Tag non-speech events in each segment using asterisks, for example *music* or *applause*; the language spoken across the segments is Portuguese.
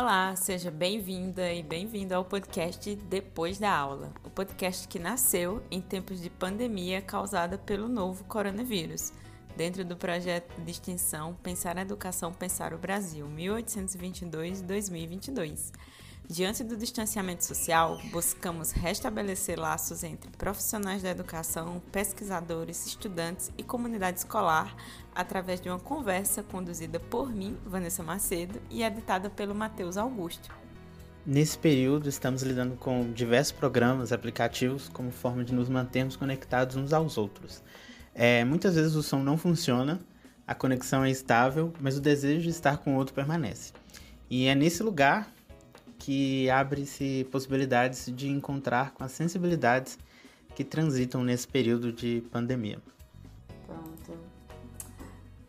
Olá, seja bem-vinda e bem-vindo ao podcast Depois da Aula, o podcast que nasceu em tempos de pandemia causada pelo novo coronavírus, dentro do projeto de extensão Pensar a Educação, Pensar o Brasil, 1822-2022. Diante do distanciamento social, buscamos restabelecer laços entre profissionais da educação, pesquisadores, estudantes e comunidade escolar através de uma conversa conduzida por mim, Vanessa Macedo, e editada pelo Matheus Augusto. Nesse período, estamos lidando com diversos programas, aplicativos, como forma de nos mantermos conectados uns aos outros. É, muitas vezes o som não funciona, a conexão é estável, mas o desejo de estar com o outro permanece. E é nesse lugar que abre-se possibilidades de encontrar com as sensibilidades que transitam nesse período de pandemia. Pronto.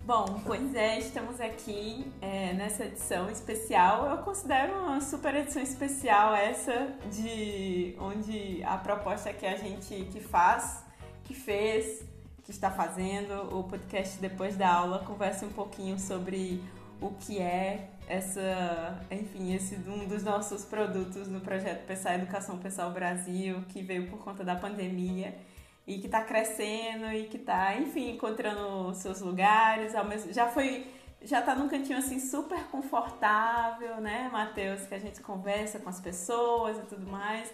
Bom, pois é, estamos aqui é, nessa edição especial. Eu considero uma super edição especial essa de onde a proposta que a gente que faz, que fez, que está fazendo o podcast depois da aula conversa um pouquinho sobre o que é essa, enfim, esse um dos nossos produtos no projeto Pensar Educação o Brasil, que veio por conta da pandemia e que está crescendo e que está, enfim, encontrando seus lugares, já foi já está num cantinho assim super confortável, né, Matheus, que a gente conversa com as pessoas e tudo mais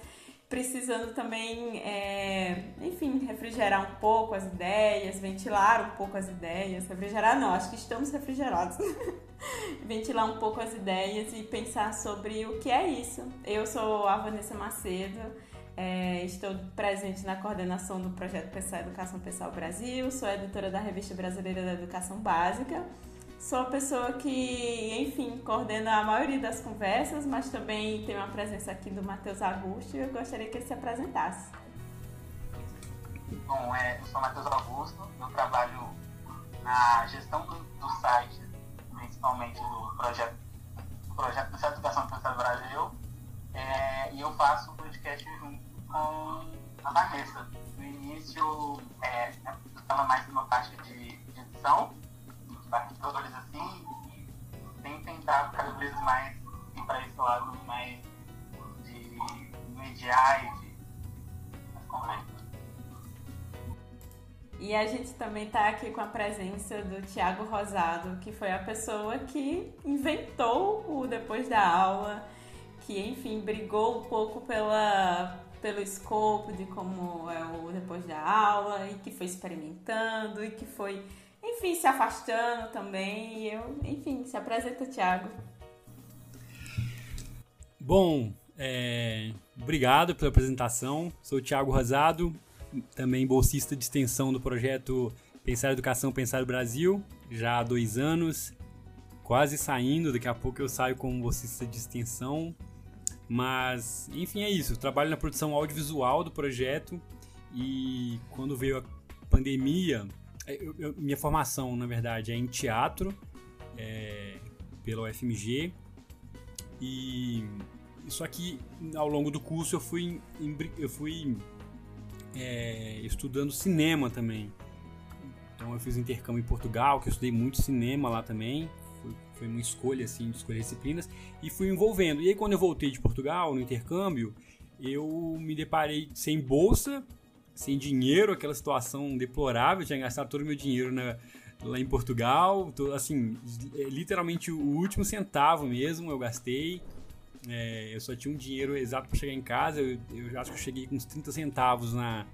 precisando também, é, enfim, refrigerar um pouco as ideias, ventilar um pouco as ideias. Refrigerar não, acho que estamos refrigerados. *laughs* *laughs* ventilar um pouco as ideias e pensar sobre o que é isso. Eu sou a Vanessa Macedo, é, estou presente na coordenação do projeto Pensar Educação Pessoal Brasil, sou editora da Revista Brasileira da Educação Básica Sou a pessoa que, enfim, coordena a maioria das conversas, mas também tem uma presença aqui do Matheus Augusto e eu gostaria que ele se apresentasse. Bom, é, eu sou o Matheus Augusto, eu trabalho na gestão do, do site, principalmente do projeto, do projeto de Educação do Brasil, é, e eu faço o podcast junto com a Vanessa. No início, é, eu estava mais numa parte de, de edição, bastidores assim, e tem tentado cada vez mais ir para esse lado mais de mediar e de E a gente também está aqui com a presença do Tiago Rosado, que foi a pessoa que inventou o Depois da Aula, que, enfim, brigou um pouco pela, pelo escopo de como é o Depois da Aula, e que foi experimentando, e que foi enfim, se afastando também. E eu, enfim, se apresenta, Thiago. Bom, é, obrigado pela apresentação. Sou o Thiago Rosado, também bolsista de extensão do projeto Pensar Educação, Pensar Brasil, já há dois anos, quase saindo. Daqui a pouco eu saio como bolsista de extensão. Mas, enfim, é isso. Eu trabalho na produção audiovisual do projeto e quando veio a pandemia, é, eu, eu, minha formação, na verdade, é em teatro, é, pela UFMG. E só que ao longo do curso eu fui, eu fui é, estudando cinema também. Então eu fiz intercâmbio em Portugal, que eu estudei muito cinema lá também. Foi, foi uma escolha assim de escolher disciplinas e fui envolvendo. E aí quando eu voltei de Portugal no intercâmbio, eu me deparei sem bolsa sem dinheiro, aquela situação deplorável, tinha gastado todo o meu dinheiro na, lá em Portugal, tô, assim, é, literalmente o último centavo mesmo eu gastei. É, eu só tinha um dinheiro exato para chegar em casa, eu, eu acho que eu cheguei com uns 30 centavos na,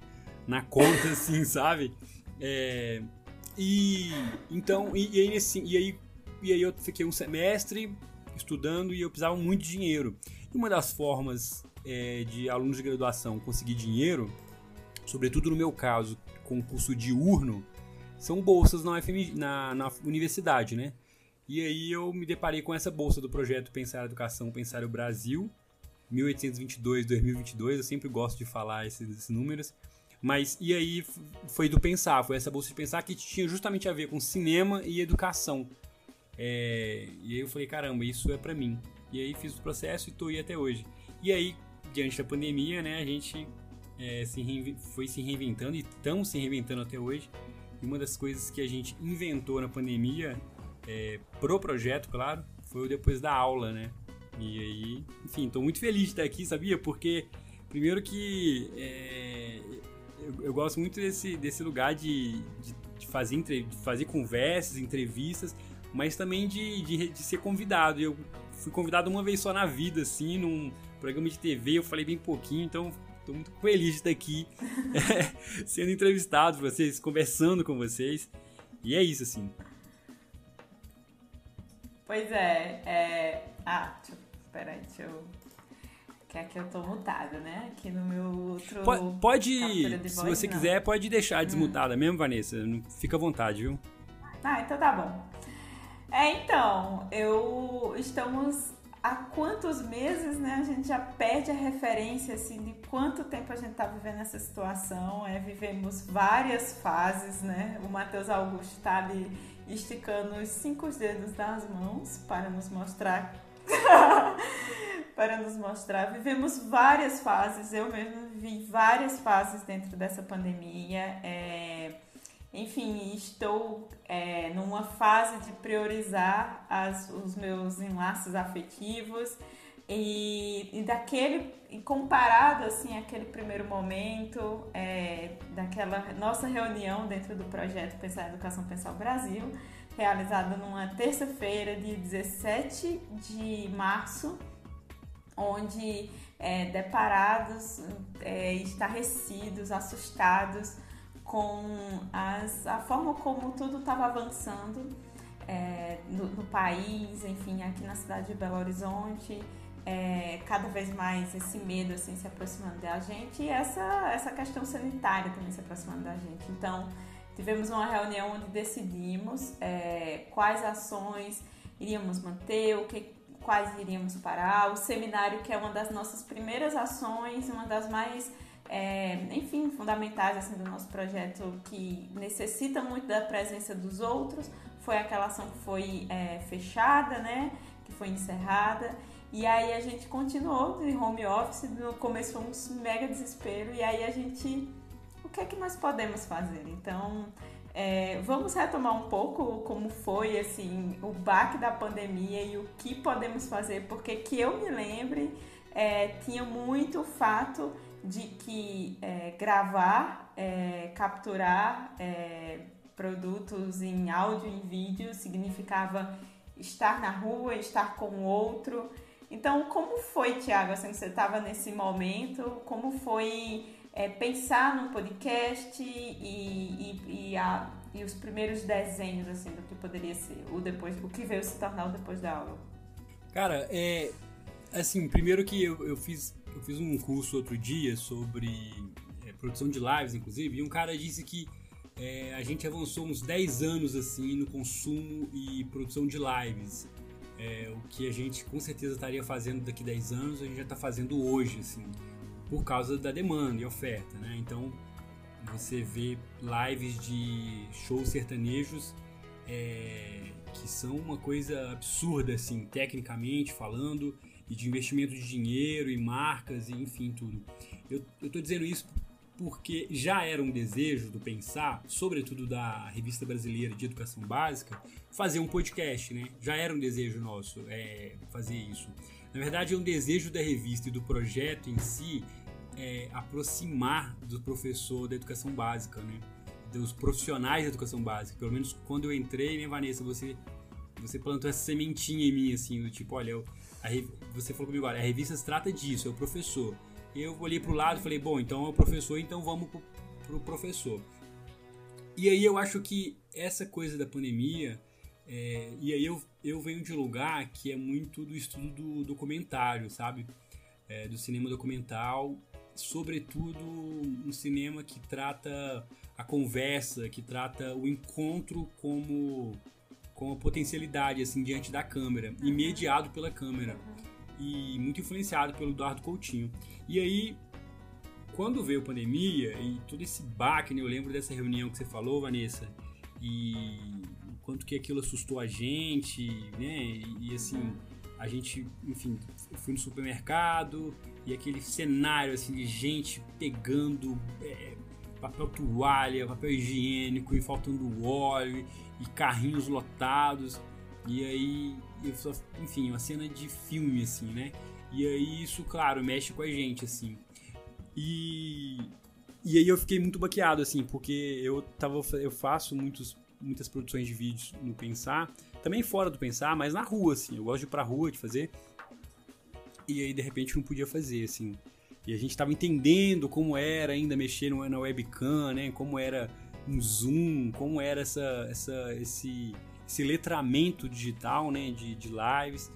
na conta, *laughs* assim, sabe? É, e então, e, e, aí, assim, e, aí, e aí eu fiquei um semestre estudando e eu precisava muito de dinheiro. E uma das formas é, de alunos de graduação conseguir dinheiro sobretudo no meu caso, com curso diurno, são bolsas na, UFM, na, na universidade, né? E aí eu me deparei com essa bolsa do projeto Pensar a Educação, Pensar o Brasil, 1822-2022, eu sempre gosto de falar esses, esses, números. Mas e aí foi do Pensar, foi essa bolsa de Pensar que tinha justamente a ver com cinema e educação. É, e aí eu falei, caramba, isso é para mim. E aí fiz o processo e tô aí até hoje. E aí, diante da pandemia, né, a gente é, se foi se reinventando e estamos se reinventando até hoje. E uma das coisas que a gente inventou na pandemia, é, pro projeto, claro, foi depois da aula, né? E aí, enfim, tô muito feliz de estar aqui, sabia? Porque, primeiro que é, eu, eu, gosto muito desse, desse lugar de, de, de fazer, entre, de fazer conversas, entrevistas, mas também de, de, de ser convidado. Eu fui convidado uma vez só na vida, assim, num programa de TV, eu falei bem pouquinho, então Estou muito feliz de estar aqui *laughs* sendo entrevistado por vocês, conversando com vocês. E é isso, assim. Pois é, é... Ah, deixa eu... Peraí, deixa eu... Que aqui eu tô mutada, né? Aqui no meu outro... Pode, pode se você não. quiser, pode deixar hum. desmutada hum. mesmo, Vanessa. Fica à vontade, viu? Ah, então tá bom. É, então, eu... Estamos há quantos meses, né, a gente já perde a referência assim de quanto tempo a gente está vivendo essa situação. É, vivemos várias fases, né? O Matheus Augusto está ali esticando os cinco dedos das mãos para nos mostrar *laughs* para nos mostrar. Vivemos várias fases, eu mesmo vi várias fases dentro dessa pandemia. É, enfim, estou é, numa fase de priorizar as, os meus enlaces afetivos e, e daquele e comparado assim aquele primeiro momento é, daquela nossa reunião dentro do projeto Pensar Educação Pensar Brasil realizada numa terça-feira de 17 de março onde é, deparados é, estarrecidos assustados com as, a forma como tudo estava avançando é, no, no, país, enfim, aqui na cidade de Belo Horizonte, é, cada vez mais esse medo assim se aproximando da gente e essa, essa questão sanitária também se aproximando da gente. Então, tivemos uma reunião onde decidimos é, quais ações iríamos manter, o que, quais iríamos parar, o seminário que é uma das nossas primeiras ações, uma das mais é, enfim, fundamentais assim, do nosso projeto que necessita muito da presença dos outros. Foi aquela ação que foi é, fechada, né? Que foi encerrada. E aí a gente continuou de home office, no começo foi um mega desespero, e aí a gente. O que é que nós podemos fazer? Então, é, vamos retomar um pouco como foi assim o baque da pandemia e o que podemos fazer, porque que eu me lembre, é, tinha muito o fato de que é, gravar, é, capturar é, produtos em áudio e vídeo significava estar na rua, estar com o outro. Então, como foi, Tiago, assim, você estava nesse momento, como foi é, pensar num podcast e, e, e, a, e, os primeiros desenhos assim, do que poderia ser, o, depois, o que veio se tornar o depois da aula? Cara, é, assim, primeiro que eu, eu fiz eu fiz um curso outro dia sobre é, produção de lives, inclusive, e um cara disse que é, a gente avançou uns 10 anos assim no consumo e produção de lives. É, o que a gente com certeza estaria fazendo daqui 10 anos, a gente já está fazendo hoje, assim, por causa da demanda e oferta, né? Então, você vê lives de shows sertanejos é, que são uma coisa absurda, assim, tecnicamente falando, e de investimento de dinheiro e marcas e enfim tudo. Eu estou dizendo isso porque já era um desejo do Pensar, sobretudo da Revista Brasileira de Educação Básica, fazer um podcast, né? Já era um desejo nosso é, fazer isso. Na verdade, é um desejo da revista e do projeto em si é, aproximar do professor da educação básica, né? Dos profissionais da educação básica. Pelo menos quando eu entrei, né, Vanessa, você você plantou essa sementinha em mim, assim, do tipo, olha, eu, você falou comigo agora, a revista se trata disso, é o professor. Eu olhei pro lado e falei, bom, então é o professor, então vamos pro, pro professor. E aí eu acho que essa coisa da pandemia, é, e aí eu, eu venho de um lugar que é muito do estudo do documentário, sabe? É, do cinema documental, sobretudo um cinema que trata a conversa, que trata o encontro como com a potencialidade assim diante da câmera, uhum. mediado pela câmera e muito influenciado pelo Eduardo Coutinho. E aí, quando veio a pandemia e todo esse baque, né, eu lembro dessa reunião que você falou, Vanessa, e o quanto que aquilo assustou a gente, né? E, assim, a gente, enfim, fui no supermercado e aquele cenário assim de gente pegando é, papel toalha, papel higiênico e faltando óleo e carrinhos lotados. E aí, enfim, uma cena de filme, assim, né? E aí isso, claro, mexe com a gente, assim. E, e aí eu fiquei muito baqueado, assim, porque eu, tava, eu faço muitos, muitas produções de vídeos no Pensar, também fora do Pensar, mas na rua, assim. Eu gosto de ir pra rua, de fazer. E aí, de repente, não podia fazer, assim. E a gente tava entendendo como era ainda mexer na webcam, né? Como era um zoom, como era essa, essa, esse, esse letramento digital, né? De, de lives.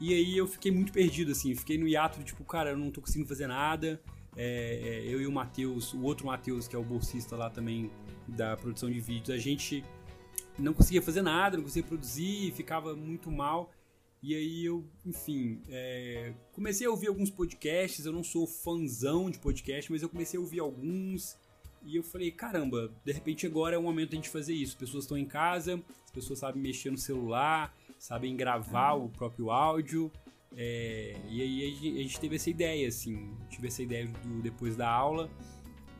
E aí eu fiquei muito perdido, assim. Fiquei no hiato, tipo, cara, eu não tô conseguindo fazer nada. É, é eu e o Matheus, o outro Matheus, que é o bolsista lá também da produção de vídeos, a gente não conseguia fazer nada, não conseguia produzir, ficava muito mal. E aí eu, enfim, é, comecei a ouvir alguns podcasts. Eu não sou fãzão de podcast, mas eu comecei a ouvir alguns. E eu falei, caramba, de repente agora é o momento de a gente fazer isso. As pessoas estão em casa, as pessoas sabem mexer no celular, sabem gravar o próprio áudio. É, e aí a gente teve essa ideia, assim, tive essa ideia do, depois da aula.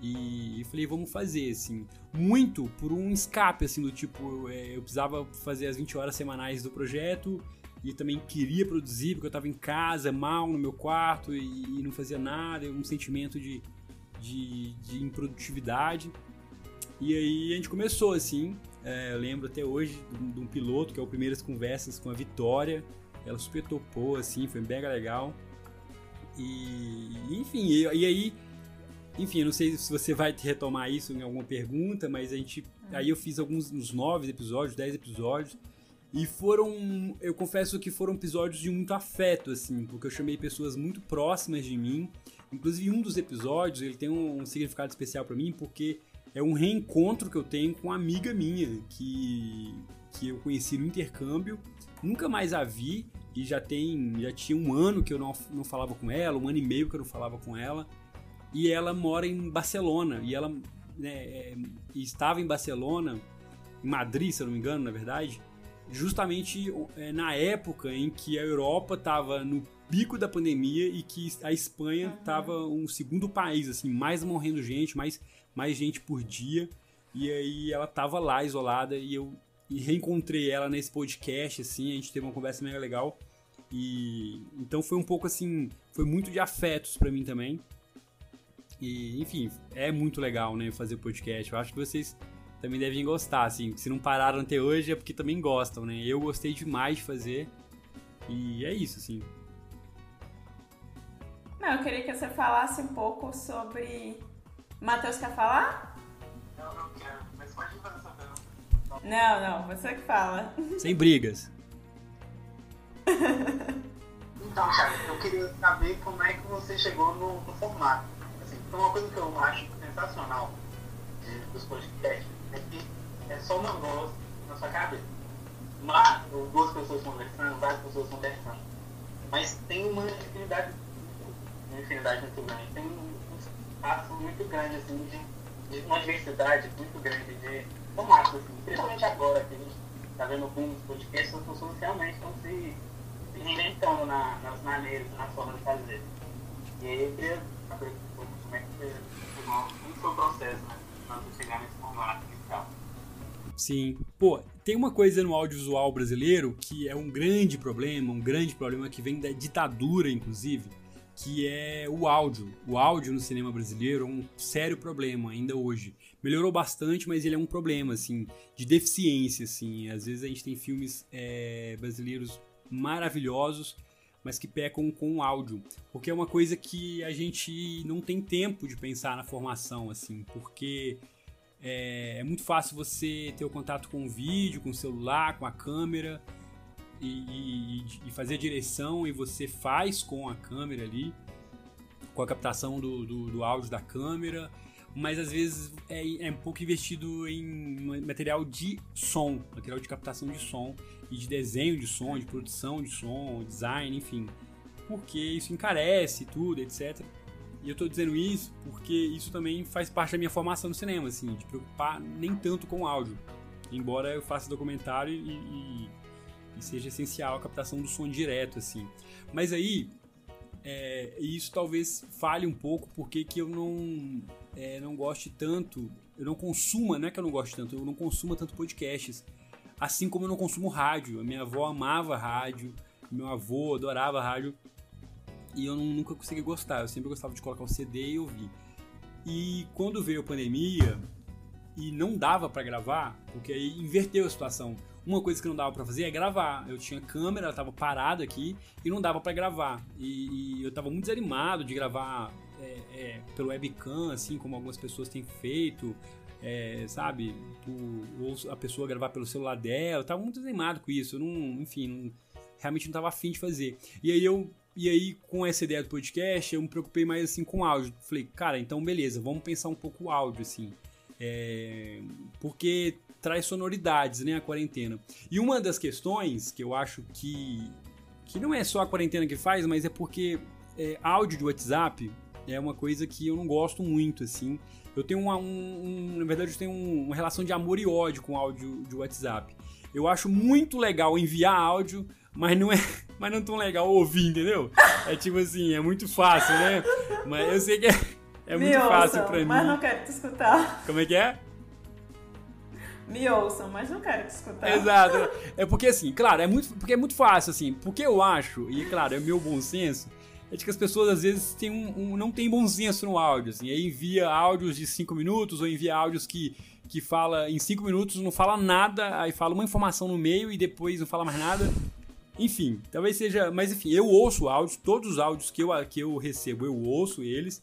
E, e, falei, vamos fazer, assim. Muito por um escape, assim, do tipo, é, eu precisava fazer as 20 horas semanais do projeto e também queria produzir porque eu estava em casa, mal no meu quarto e, e não fazia nada, um sentimento de, de, de, improdutividade. E aí a gente começou assim, é, eu lembro até hoje de, um piloto que é o Primeiras Conversas com a Vitória, ela super topou assim, foi mega legal. E enfim, e, e aí enfim, eu não sei se você vai retomar isso em alguma pergunta, mas a gente. Aí eu fiz alguns uns nove episódios, dez episódios. E foram. Eu confesso que foram episódios de muito afeto, assim, porque eu chamei pessoas muito próximas de mim. Inclusive, um dos episódios ele tem um, significado especial para mim, porque é um reencontro que eu tenho com uma amiga minha, que, que eu conheci no intercâmbio. Nunca mais a vi, e já tem. Já tinha um ano que eu não, não falava com ela, um ano e meio que eu não falava com ela e ela mora em Barcelona e ela né, é, estava em Barcelona, em Madrid, se eu não me engano, na verdade, justamente é, na época em que a Europa estava no pico da pandemia e que a Espanha estava uhum. um segundo país, assim, mais morrendo gente, mais, mais gente por dia. E aí ela estava lá isolada e eu reencontrei ela nesse podcast, assim, a gente teve uma conversa mega legal. E então foi um pouco assim, foi muito de afetos para mim também. E, enfim, é muito legal, né, fazer podcast. Eu acho que vocês também devem gostar, assim. Se não pararam até hoje é porque também gostam, né? Eu gostei demais de fazer. E é isso, assim. Não, eu queria que você falasse um pouco sobre. Matheus quer falar? Não, não quero, mas pode fazer essa pergunta. Não, não, você que fala. Sem brigas. então, Thiago, eu queria saber como é que você chegou no, no formato então, uma coisa que eu acho sensacional de, dos podcasts é que é só uma voz na sua cabeça. Mas, duas pessoas conversando, várias pessoas conversando. Mas tem uma infinidade, infinidade muito grande. Tem um espaço muito grande, assim, de, de uma diversidade muito grande de formatos, assim. Principalmente agora que a gente está vendo alguns podcasts, as pessoas realmente estão se, reinventando na, nas maneiras, nas formas de fazer. E aí eu queria saber como é que foi, o processo, né? Antes de chegar nesse formato inicial. Sim. Pô, tem uma coisa no audiovisual brasileiro que é um grande problema, um grande problema que vem da ditadura, inclusive, que é o áudio. O áudio no cinema brasileiro é um sério problema ainda hoje. Melhorou bastante, mas ele é um problema, assim, de deficiência, assim. Às vezes a gente tem filmes é, brasileiros maravilhosos mas que pecam com o áudio, porque é uma coisa que a gente não tem tempo de pensar na formação, assim, porque é, é muito fácil você ter o contato com o vídeo, com o celular, com a câmera e, e, e fazer a direção e você faz com a câmera ali, com a captação do, do, do áudio da câmera mas às vezes é, é, um pouco investido em material de som, material de captação de som e de desenho de som, de produção de som, design, enfim. Porque isso encarece tudo, etc. E eu estou dizendo isso porque isso também faz parte da minha formação no cinema, assim, de preocupar nem tanto com o áudio. Embora eu faça documentário e, e, e seja essencial a captação do som direto, assim. Mas aí, é, isso talvez fale um pouco porque que eu não, é, não goste tanto, eu não consuma, não é que eu não goste tanto, eu não consuma tanto podcasts Assim como eu não consumo rádio. A minha avó amava rádio, meu avô adorava rádio. E eu nunca consegui gostar. Eu sempre gostava de colocar o CD e ouvir. E quando veio a pandemia e não dava para gravar, porque aí inverteu a situação. Uma coisa que não dava para fazer é gravar. Eu tinha câmera, ela tava parada aqui e não dava para gravar. E, e, eu tava muito desanimado de gravar é, é, pelo webcam, assim como algumas pessoas têm feito, é, sabe? ou a pessoa gravar pelo celular dela. Eu tava muito desanimado com isso. Eu não, enfim, não, realmente não tava afim de fazer. E aí eu e aí, com essa ideia do podcast, eu me preocupei mais assim com áudio. Falei, cara, então beleza, vamos pensar um pouco o áudio, assim. É... Porque traz sonoridades, né, a quarentena. E uma das questões que eu acho que que não é só a quarentena que faz, mas é porque é, áudio de WhatsApp é uma coisa que eu não gosto muito, assim. Eu tenho uma, um, um, na verdade, eu tenho uma relação de amor e ódio com áudio de WhatsApp. Eu acho muito legal enviar áudio, mas não é, *laughs* mas não tão legal ouvir, entendeu? É tipo assim, é muito fácil, né? Mas eu sei que é, é muito ouçam, fácil pra mim. Mas não quero te escutar. Como é que é? Me ouçam, mas não quero te escutar. Exato. *laughs* É porque assim, claro, é muito, porque é muito fácil, assim, porque eu acho, e claro, é meu bom senso, é de que as pessoas às vezes têm um, um, não têm bom senso no áudio, assim, aí envia áudios de 5 minutos, ou envia áudios que, que fala em 5 minutos, não fala nada, aí fala uma informação no meio e depois não fala mais nada. Enfim, talvez seja. Mas enfim, eu ouço áudios, todos os áudios que eu, que eu recebo, eu ouço eles.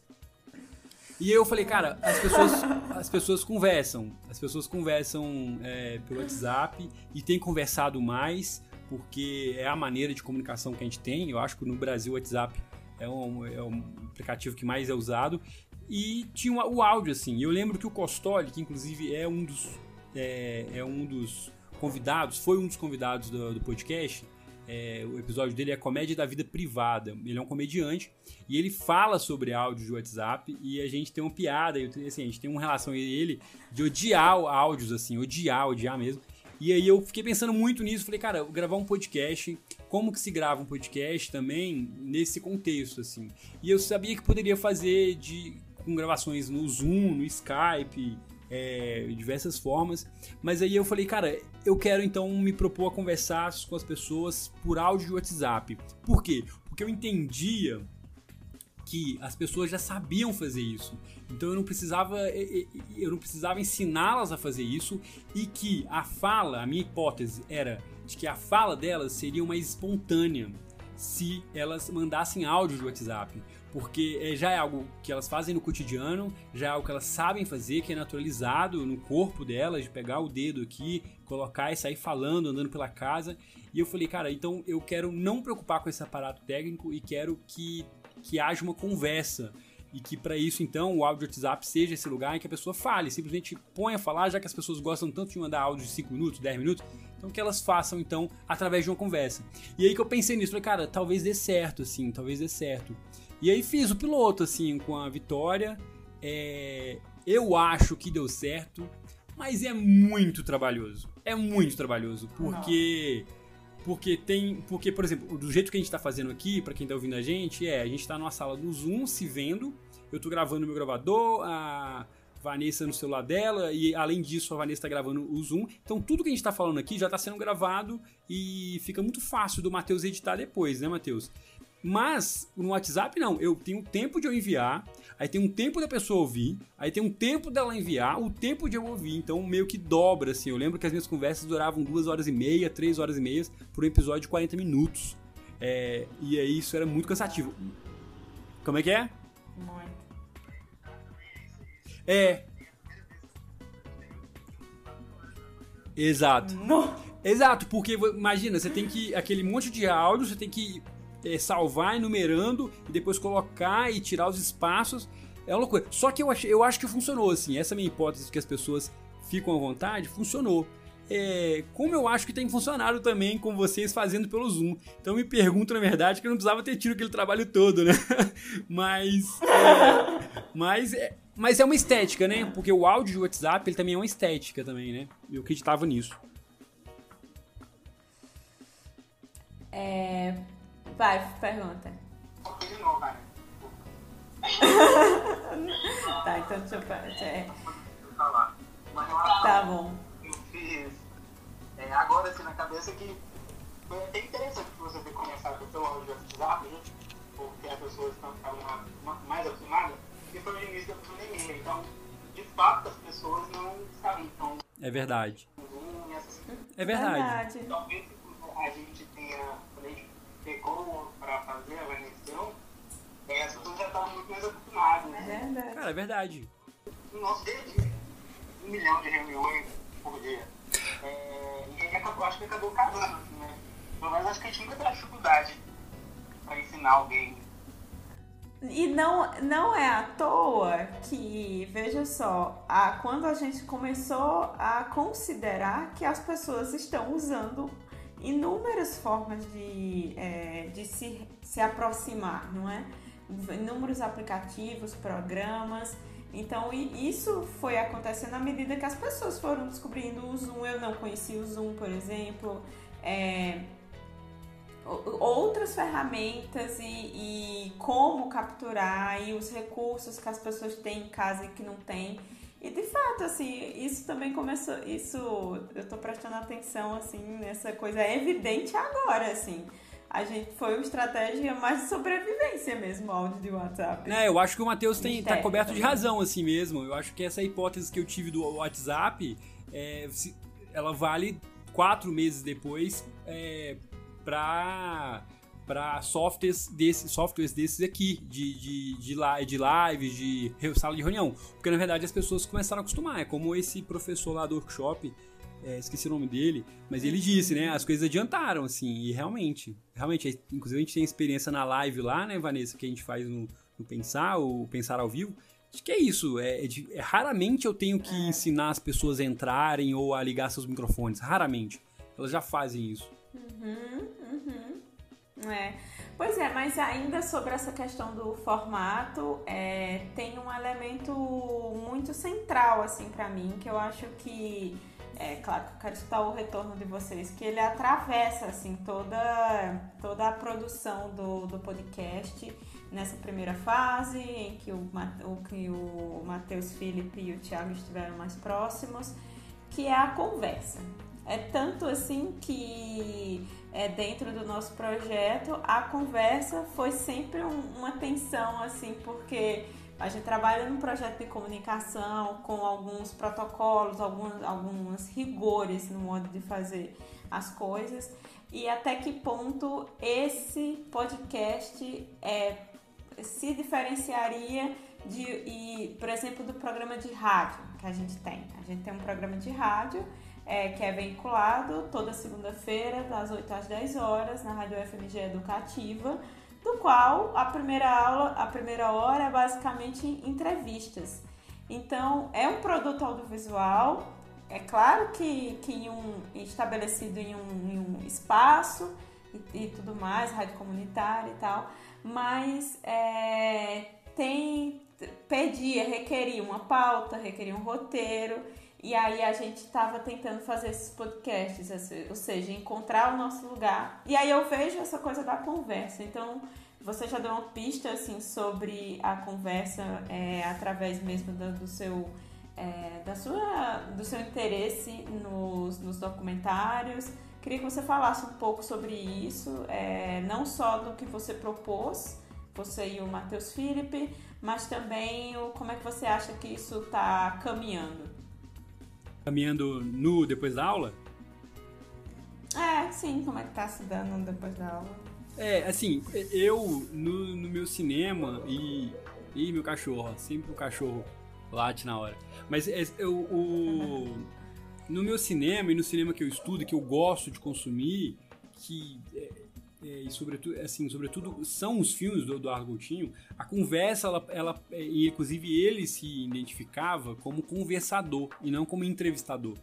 E eu falei, cara, as pessoas, as pessoas conversam. As pessoas conversam é, pelo WhatsApp e têm conversado mais, porque é a maneira de comunicação que a gente tem. Eu acho que no Brasil o WhatsApp é um, é um aplicativo que mais é usado. E tinha o áudio, assim. Eu lembro que o Costoli, que inclusive é um dos, é, é um dos convidados, foi um dos convidados do, do podcast, é, o episódio dele é Comédia da Vida Privada. Ele é um comediante e ele fala sobre áudio de WhatsApp e a gente tem uma piada, assim, a gente tem uma relação ele de odiar áudios, assim, odiar, odiar mesmo. E aí eu fiquei pensando muito nisso, falei, cara, gravar um podcast, como que se grava um podcast também nesse contexto, assim. E eu sabia que poderia fazer de com gravações no Zoom, no Skype, é, diversas formas. Mas aí eu falei, cara, eu quero então me propor a conversar com as pessoas por áudio de WhatsApp. Por quê? Porque eu entendia que as pessoas já sabiam fazer isso. Então eu não precisava eu não precisava ensiná-las a fazer isso e que a fala, a minha hipótese era de que a fala delas seria mais espontânea se elas mandassem áudio de WhatsApp porque é, já é algo que elas fazem no cotidiano, já é algo que elas sabem fazer, que é naturalizado no corpo delas, de pegar o dedo aqui, colocar e sair falando, andando pela casa. E eu falei, cara, então eu quero não preocupar com esse aparato técnico e quero que, que haja uma conversa. E que para isso, então, o áudio WhatsApp seja esse lugar em que a pessoa fale, simplesmente ponha a falar, já que as pessoas gostam tanto de mandar áudio de 5 minutos, 10 minutos, então que elas façam, então, através de uma conversa. E aí que eu pensei nisso, falei, cara, talvez dê certo, assim, talvez dê certo. E aí fiz o piloto, assim, com a vitória. É, eu acho que deu certo, mas é muito trabalhoso. É muito trabalhoso, porque. Porque tem. Porque, por exemplo, do jeito que a gente tá fazendo aqui, para quem tá ouvindo a gente, é a gente tá numa sala do Zoom se vendo. Eu tô gravando no meu gravador, a Vanessa no celular dela, e além disso, a Vanessa tá gravando o Zoom. Então tudo que a gente tá falando aqui já tá sendo gravado e fica muito fácil do Matheus editar depois, né, Matheus? Mas no WhatsApp não, eu tenho tempo de eu enviar, aí tem um tempo da pessoa ouvir, aí tem um tempo dela enviar, o tempo de eu ouvir, então meio que dobra assim. Eu lembro que as minhas conversas duravam duas horas e meia, três horas e meia por um episódio de 40 minutos. É, e aí isso era muito cansativo. Como é que é? Muito. É. Exato. Não. Exato, porque imagina, você tem que. aquele monte de áudio, você tem que é, salvar enumerando e depois colocar e tirar os espaços. É uma loucura. Só que eu, ach, eu acho que funcionou, assim. Essa minha hipótese de que as pessoas ficam à vontade, funcionou. É, como eu acho que tem funcionado também com vocês fazendo pelo Zoom. Então me pergunto, na verdade, que eu não precisava ter tido aquele trabalho todo, né? *laughs* mas, é, mas, é, mas é uma estética, né? Porque o áudio do WhatsApp ele também é uma estética também, né? Eu acreditava nisso. É, Vai, pergunta. De novo, vai. *laughs* tá, então deixa eu. É. Tá bom. Eu fiz é, agora, assim, na cabeça que foi até interessante você ter começado pelo áudio WhatsApp, né? porque as pessoas estão ficando mais acostumadas, que foi o início da pandemia. Então, de fato, as pessoas não estavam É verdade. É verdade. Talvez a gente tenha, pegou para fazer a avaliação, é, as pessoas já estavam muito mais acostumadas, né? É verdade. Cara, é verdade. No nosso dia a dia, um milhão de reuniões por dia. É, e aí acabou, acho que acabou casando, assim, né? Pelo menos acho que a gente nunca teve dificuldade para ensinar alguém. E não, não é à toa que, veja só, a, quando a gente começou a considerar que as pessoas estão usando inúmeras formas de, é, de se, se aproximar, não é? Inúmeros aplicativos, programas. Então, isso foi acontecendo à medida que as pessoas foram descobrindo o Zoom. Eu não conhecia o Zoom, por exemplo. É, outras ferramentas e, e, como capturar e os recursos que as pessoas têm em casa e que não têm. E de fato, assim, isso também começou, isso eu tô prestando atenção, assim, nessa coisa é evidente agora, assim. A gente foi uma estratégia mais de sobrevivência mesmo, áudio de WhatsApp. É, eu acho que o Matheus tem, tá coberto de razão, assim mesmo. Eu acho que essa hipótese que eu tive do WhatsApp, é, ela vale quatro meses depois é, para para softwares, desse, softwares desses aqui, de, de, de, live, de lives, de sala de reunião. Porque na verdade as pessoas começaram a acostumar. É como esse professor lá do workshop, é, esqueci o nome dele, mas ele disse, né? As coisas adiantaram, assim, e realmente, realmente, inclusive a gente tem experiência na live lá, né, Vanessa, que a gente faz no, no Pensar, o Pensar ao Vivo. Acho que é isso. É, é, é raramente eu tenho que é. ensinar as pessoas a entrarem ou a ligar seus microfones. Raramente. Elas já fazem isso. Uhum, uhum. É. Pois é, mas ainda sobre essa questão do formato, é, tem um elemento muito central, assim, para mim, que eu acho que, é claro que eu quero escutar o retorno de vocês, que ele atravessa, assim, toda, toda a produção do, do podcast nessa primeira fase, em que o, o, que o Matheus Felipe e o Thiago estiveram mais próximos, que é a conversa. É tanto assim que é, dentro do nosso projeto a conversa foi sempre um, uma tensão assim, porque a gente trabalha num projeto de comunicação com alguns protocolos, alguns, alguns rigores no modo de fazer as coisas e até que ponto esse podcast é, se diferenciaria de, e, por exemplo, do programa de rádio que a gente tem. A gente tem um programa de rádio é, que é vinculado toda segunda-feira, das 8 às 10 horas, na Rádio FMG Educativa, do qual a primeira aula, a primeira hora é basicamente entrevistas. Então, é um produto audiovisual, é claro que, que em um, estabelecido em um, em um espaço e, e, tudo mais, rádio comunitária e tal, mas é, tem pedia, requeria uma pauta, requeria um roteiro e aí a gente estava tentando fazer esses podcasts, ou seja, encontrar o nosso lugar. E aí eu vejo essa coisa da conversa. Então, você já deu uma pista assim sobre a conversa é, através mesmo do, do seu é, da sua do seu interesse nos, nos documentários. Queria que você falasse um pouco sobre isso, é, não só do que você propôs, você e o Matheus Felipe, mas também o, como é que você acha que isso está caminhando caminhando nu depois da aula? É, sim, como é que tá se dando depois da aula? É, assim, eu no, no meu cinema e. E meu cachorro, sempre o cachorro late na hora. Mas é, eu, o, no meu cinema e no cinema que eu estudo, que eu gosto de consumir, que é, e sobretudo, assim, sobretudo são os filmes do Eduardo Coutinho, a conversa, ela, ela, é, inclusive ele se identificava como conversador e não como entrevistador.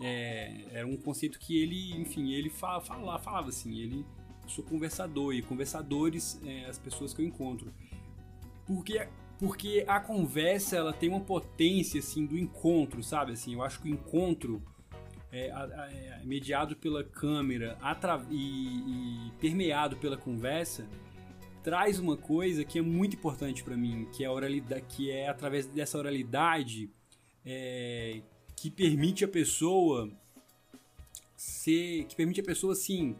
É, era um conceito que ele, enfim, ele fala, fala, falava assim, ele sou conversador e conversadores é, as pessoas que eu encontro. Porque porque a conversa ela tem uma potência assim do encontro, sabe? Assim, eu acho que o encontro é, é, mediado pela câmera e, e, permeado pela conversa, traz uma coisa que é muito importante para mim, que é oralidade, que é através dessa oralidade é, que permite a pessoa ser, que permite a pessoa assim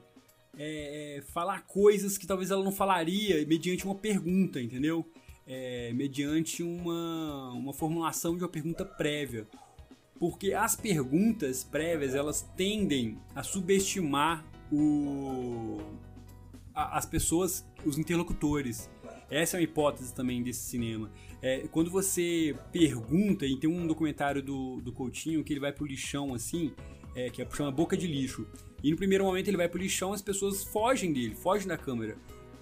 é, é, falar coisas que talvez ela não falaria mediante uma pergunta, entendeu? É, mediante uma, uma formulação de uma pergunta prévia. Porque as perguntas prévias elas tendem a subestimar o, a, as pessoas, os interlocutores. Essa é uma hipótese também desse cinema. É, quando você pergunta, e tem um documentário do, do Coutinho que ele vai pro lixão assim, é, que é, chama Boca de Lixo. E no primeiro momento ele vai pro lixão, as pessoas fogem dele, fogem da câmera.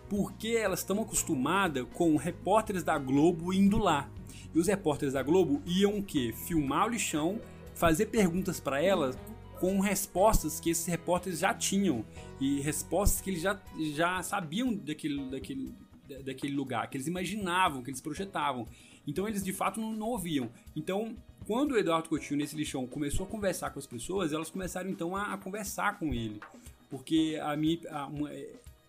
Porque elas estão acostumadas com repórteres da Globo indo lá. E os repórteres da Globo iam o quê? Filmar o lixão, fazer perguntas para elas com respostas que esses repórteres já tinham. E respostas que eles já, já sabiam daquele, daquele, daquele lugar, que eles imaginavam, que eles projetavam. Então eles de fato não, não ouviam. Então quando o Eduardo Coutinho, nesse lixão, começou a conversar com as pessoas, elas começaram então a, a conversar com ele. Porque a, minha, a, uma,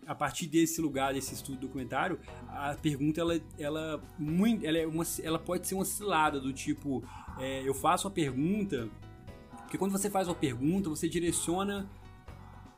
a, partir desse lugar, desse estudo documentário, a pergunta ela, ela, muito, ela, é uma, ela pode ser uma cilada do tipo: é, eu faço uma pergunta. Porque quando você faz uma pergunta, você direciona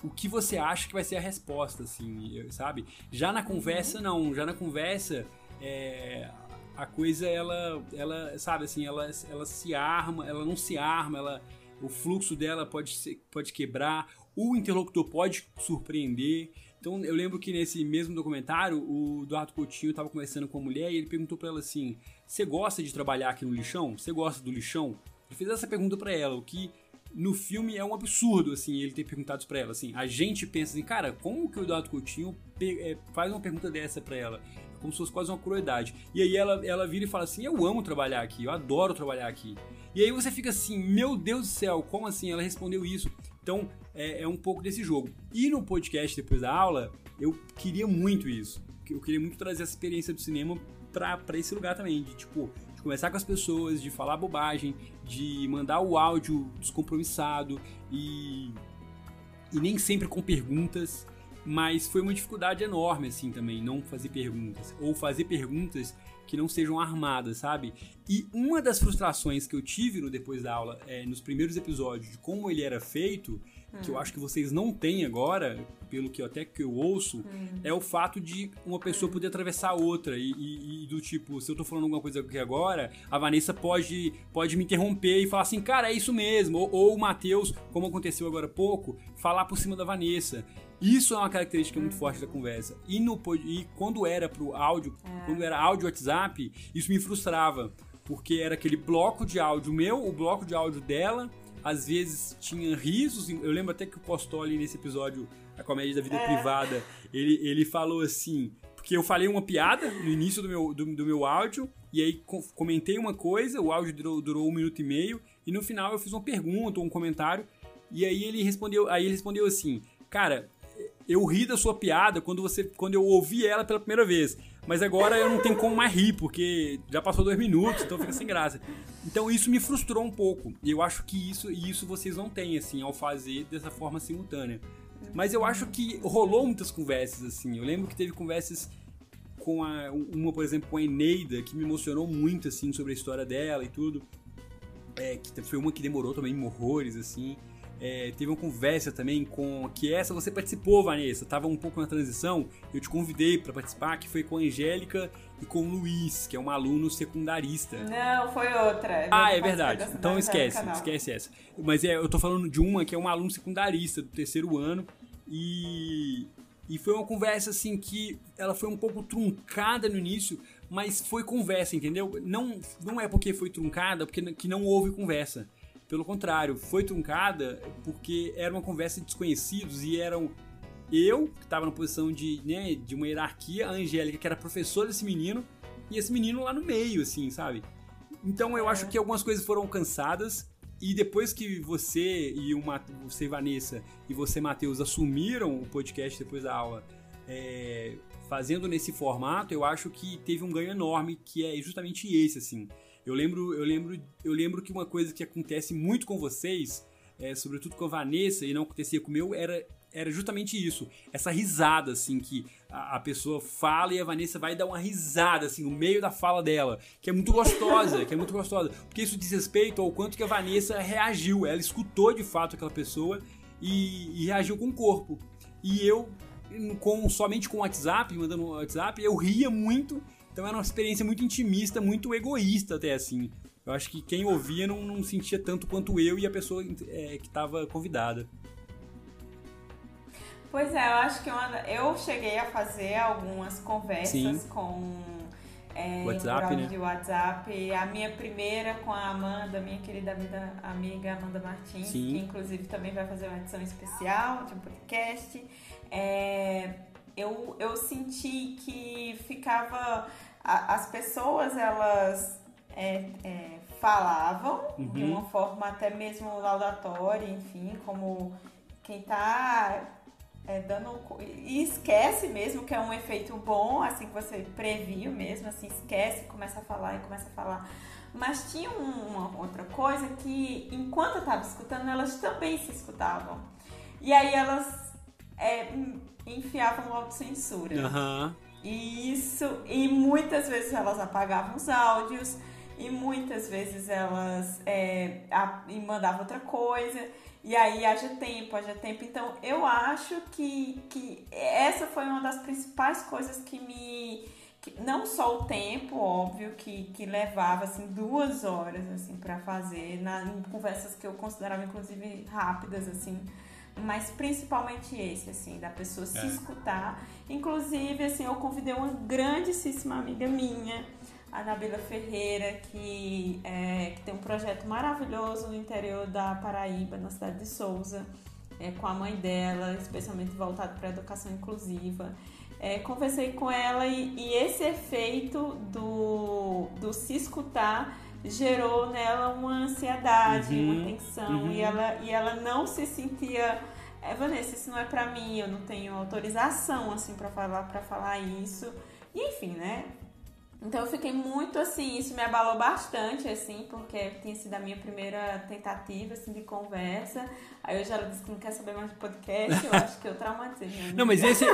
o que você acha que vai ser a resposta, assim, sabe? Já na conversa, uhum. não. Já na conversa, é, a coisa ela ela sabe assim ela, ela se arma ela não se arma ela o fluxo dela pode ser, pode quebrar o interlocutor pode surpreender então eu lembro que nesse mesmo documentário o Eduardo Coutinho estava conversando com a mulher e ele perguntou para ela assim você gosta de trabalhar aqui no lixão você gosta do lixão ele fez essa pergunta para ela o que no filme é um absurdo, assim, ele ter perguntado para ela, assim. A gente pensa assim, cara, como que o Eduardo Coutinho é, faz uma pergunta dessa para ela? como se fosse quase uma crueldade. E aí ela, ela vira e fala assim: Eu amo trabalhar aqui, eu adoro trabalhar aqui. E aí você fica assim: Meu Deus do céu, como assim? Ela respondeu isso. Então é, é um pouco desse jogo. E no podcast depois da aula, eu queria muito isso. Eu queria muito trazer essa experiência do cinema pra, esse lugar também, de tipo, conversar com as pessoas, de falar bobagem, de mandar o áudio descompromissado e, e nem sempre com perguntas mas foi uma dificuldade enorme, assim, também, não fazer perguntas. Ou fazer perguntas que não sejam armadas, sabe? E uma das frustrações que eu tive no depois da aula, é, nos primeiros episódios, de como ele era feito, hum. que eu hum. acho que vocês não têm agora, pelo que até que eu ouço, hum. é o fato de uma pessoa poder atravessar outra. E, e, e, do tipo, se eu tô falando alguma coisa aqui agora, a Vanessa pode, pode me interromper e falar assim, cara, é isso mesmo. Ou, ou o Matheus, como aconteceu agora há pouco, falar por cima da Vanessa. Isso é uma característica muito forte da conversa. E, no, e quando era pro áudio, é. quando era áudio WhatsApp, isso me frustrava. Porque era aquele bloco de áudio meu, o bloco de áudio dela, às vezes tinha risos. Eu lembro até que o Postoli nesse episódio, A Comédia da Vida é. Privada, ele, ele falou assim. Porque eu falei uma piada no início do meu, do, do meu áudio, e aí comentei uma coisa, o áudio durou, durou um minuto e meio, e no final eu fiz uma pergunta ou um comentário, e aí ele respondeu, aí ele respondeu assim, cara, eu ri da sua piada quando você quando eu ouvi ela pela primeira vez. Mas agora eu não tenho como mais rir, porque já passou dois minutos, então fica sem graça. Então isso me frustrou um pouco. E eu acho que isso, isso vocês não têm, assim, ao fazer dessa forma simultânea. Mas eu acho que rolou muitas conversas, assim. Eu lembro que teve conversas com a, uma, por exemplo, com a Eneida, que me emocionou muito, assim, sobre a história dela e tudo. É, que foi uma que demorou também horrores, assim. É, teve uma conversa também com. Que essa você participou, Vanessa. Tava um pouco na transição. Eu te convidei para participar, que foi com a Angélica e com o Luiz, que é um aluno secundarista. Não, foi outra. Ah, é verdade. Então esquece, esquece essa. Mas é, eu tô falando de uma que é um aluno secundarista do terceiro ano. E. E foi uma conversa assim que ela foi um pouco truncada no início, mas foi conversa, entendeu? Não, não é porque foi truncada, porque que não houve conversa. Pelo contrário, foi truncada porque era uma conversa de desconhecidos e eram eu, que estava na posição de, né, de uma hierarquia, a Angélica, que era professora desse menino, e esse menino lá no meio, assim, sabe? Então eu é. acho que algumas coisas foram cansadas e depois que você e uma, você Vanessa e você Matheus assumiram o podcast depois da aula, é, fazendo nesse formato, eu acho que teve um ganho enorme que é justamente esse, assim. Eu lembro, eu lembro, eu lembro que uma coisa que acontece muito com vocês, é, sobretudo com a Vanessa e não acontecia com o meu, era era justamente isso, essa risada, assim, que a, a, pessoa fala e a Vanessa vai dar uma risada, assim, no meio da fala dela, que é muito gostosa, que é muito gostosa, porque isso diz respeito ao quanto que a Vanessa reagiu, ela escutou de fato aquela pessoa e, e reagiu com o corpo. E eu, com somente com o WhatsApp, mandando o WhatsApp, eu ria muito. Então era uma experiência muito intimista, muito egoísta até assim. Eu acho que quem ouvia não, não sentia tanto quanto eu e a pessoa é, que estava convidada. Pois é, eu acho que uma, eu cheguei a fazer algumas conversas Sim. com é, WhatsApp, né? de WhatsApp. A minha primeira com a Amanda, minha querida amiga, amiga Amanda Martins, Sim. que inclusive também vai fazer uma edição especial de um podcast. É, eu, eu senti que ficava. A, as pessoas, elas é, é, falavam uhum. de uma forma até mesmo laudatória, enfim, como quem está é, dando e esquece mesmo que é um efeito bom, assim que você previu mesmo, assim esquece, começa a falar e começa a falar. Mas tinha uma outra coisa que enquanto eu estava escutando, elas também se escutavam. E aí elas é, enfiavam autocensura. Uhum. Isso, e muitas vezes elas apagavam os áudios, e muitas vezes elas é, a, e mandavam outra coisa. E aí haja tempo, haja tempo. Então eu acho que, que essa foi uma das principais coisas que me. Que, não só o tempo, óbvio, que, que levava assim duas horas assim para fazer, na, em conversas que eu considerava inclusive rápidas, assim, mas principalmente esse, assim, da pessoa se é. escutar. Inclusive, assim, eu convidei uma grandíssima amiga minha a Nabila Ferreira, que, é, que tem um projeto maravilhoso no interior da Paraíba, na cidade de Souza, é, com a mãe dela, especialmente voltado para a educação inclusiva. É, conversei com ela e, e, esse efeito do, do se escutar gerou nela uma ansiedade, uhum, uma tensão, uhum. e, ela, e ela não se sentia. É, Vanessa, isso não é para mim, eu não tenho autorização assim para falar para falar isso. E, enfim, né? Então eu fiquei muito assim, isso me abalou bastante, assim, porque tinha sido a minha primeira tentativa, assim, de conversa. Aí eu já disse que não quer saber mais de podcast, eu acho que eu traumatizei. *laughs* Não, mas esse,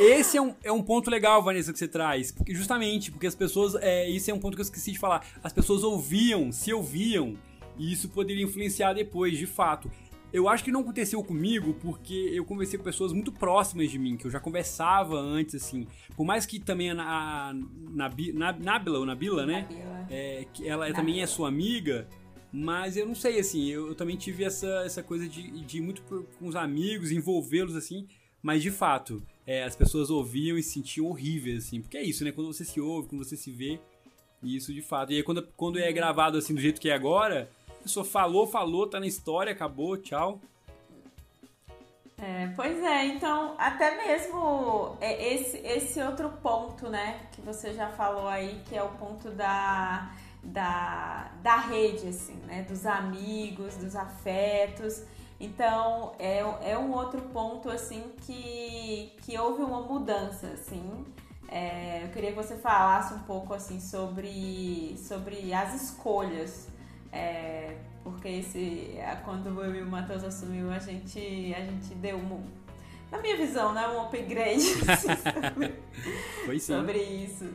esse é, um, é um ponto legal, Vanessa, que você traz. Porque, justamente, porque as pessoas, é, isso é um ponto que eu esqueci de falar, as pessoas ouviam, se ouviam, e isso poderia influenciar depois, de fato. Eu acho que não aconteceu comigo porque eu conversei com pessoas muito próximas de mim, que eu já conversava antes, assim. Por mais que também a, a, a Nabila, ou Nabila, né? Nabila. É, que ela Nabila. também é sua amiga, mas eu não sei, assim, eu, eu também tive essa, essa coisa de, de ir muito com os amigos, envolvê-los, assim, mas de fato, é, as pessoas ouviam e se sentiam horríveis, assim, porque é isso, né? Quando você se ouve, quando você se vê, isso de fato. E aí quando, quando é gravado assim do jeito que é agora, pessoa falou, falou, tá na história, acabou, tchau. É, pois é, então até mesmo é, esse, esse outro ponto, né, que você já falou aí, que é o ponto da, da, da rede, assim, né, dos amigos, dos afetos. Então é, é um outro ponto, assim, que, que houve uma mudança, assim. É, eu queria que você falasse um pouco, assim, sobre, sobre as escolhas é, porque esse, é, quando eu e o Matheus assumiu, a gente, a gente deu um, na minha visão, né, um upgrade *laughs* assim, sobre, Foi sim. sobre isso.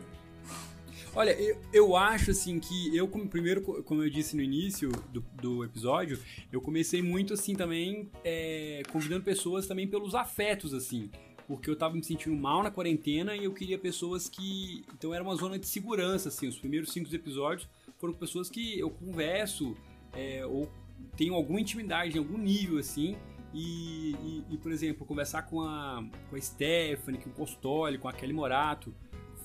Olha, eu, eu acho assim que eu, como, primeiro, como eu disse no início do, do episódio, eu comecei muito assim também é, convidando pessoas também pelos afetos, assim. Porque eu tava me sentindo mal na quarentena e eu queria pessoas que. Então era uma zona de segurança, assim. Os primeiros cinco episódios foram pessoas que eu converso é, ou tenho alguma intimidade em algum nível, assim. E, e, e, por exemplo, conversar com a, com a Stephanie, com o Costoli, com a Kelly Morato,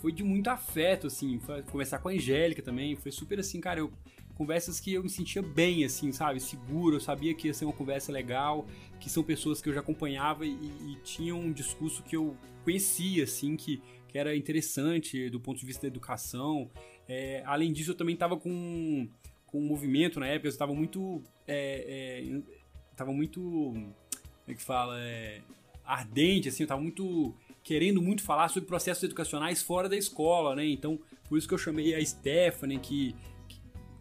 foi de muito afeto, assim. Conversar com a Angélica também, foi super assim, cara, eu, conversas que eu me sentia bem, assim, sabe? Seguro, eu sabia que ia ser uma conversa legal, que são pessoas que eu já acompanhava e, e tinham um discurso que eu conhecia, assim, que, que era interessante do ponto de vista da educação. É, além disso, eu também estava com, com um movimento na época, eu estava muito. É, é, tava muito. Como é que fala? É, ardente, assim, eu estava muito. querendo muito falar sobre processos educacionais fora da escola, né? Então, por isso que eu chamei a Stephanie, que,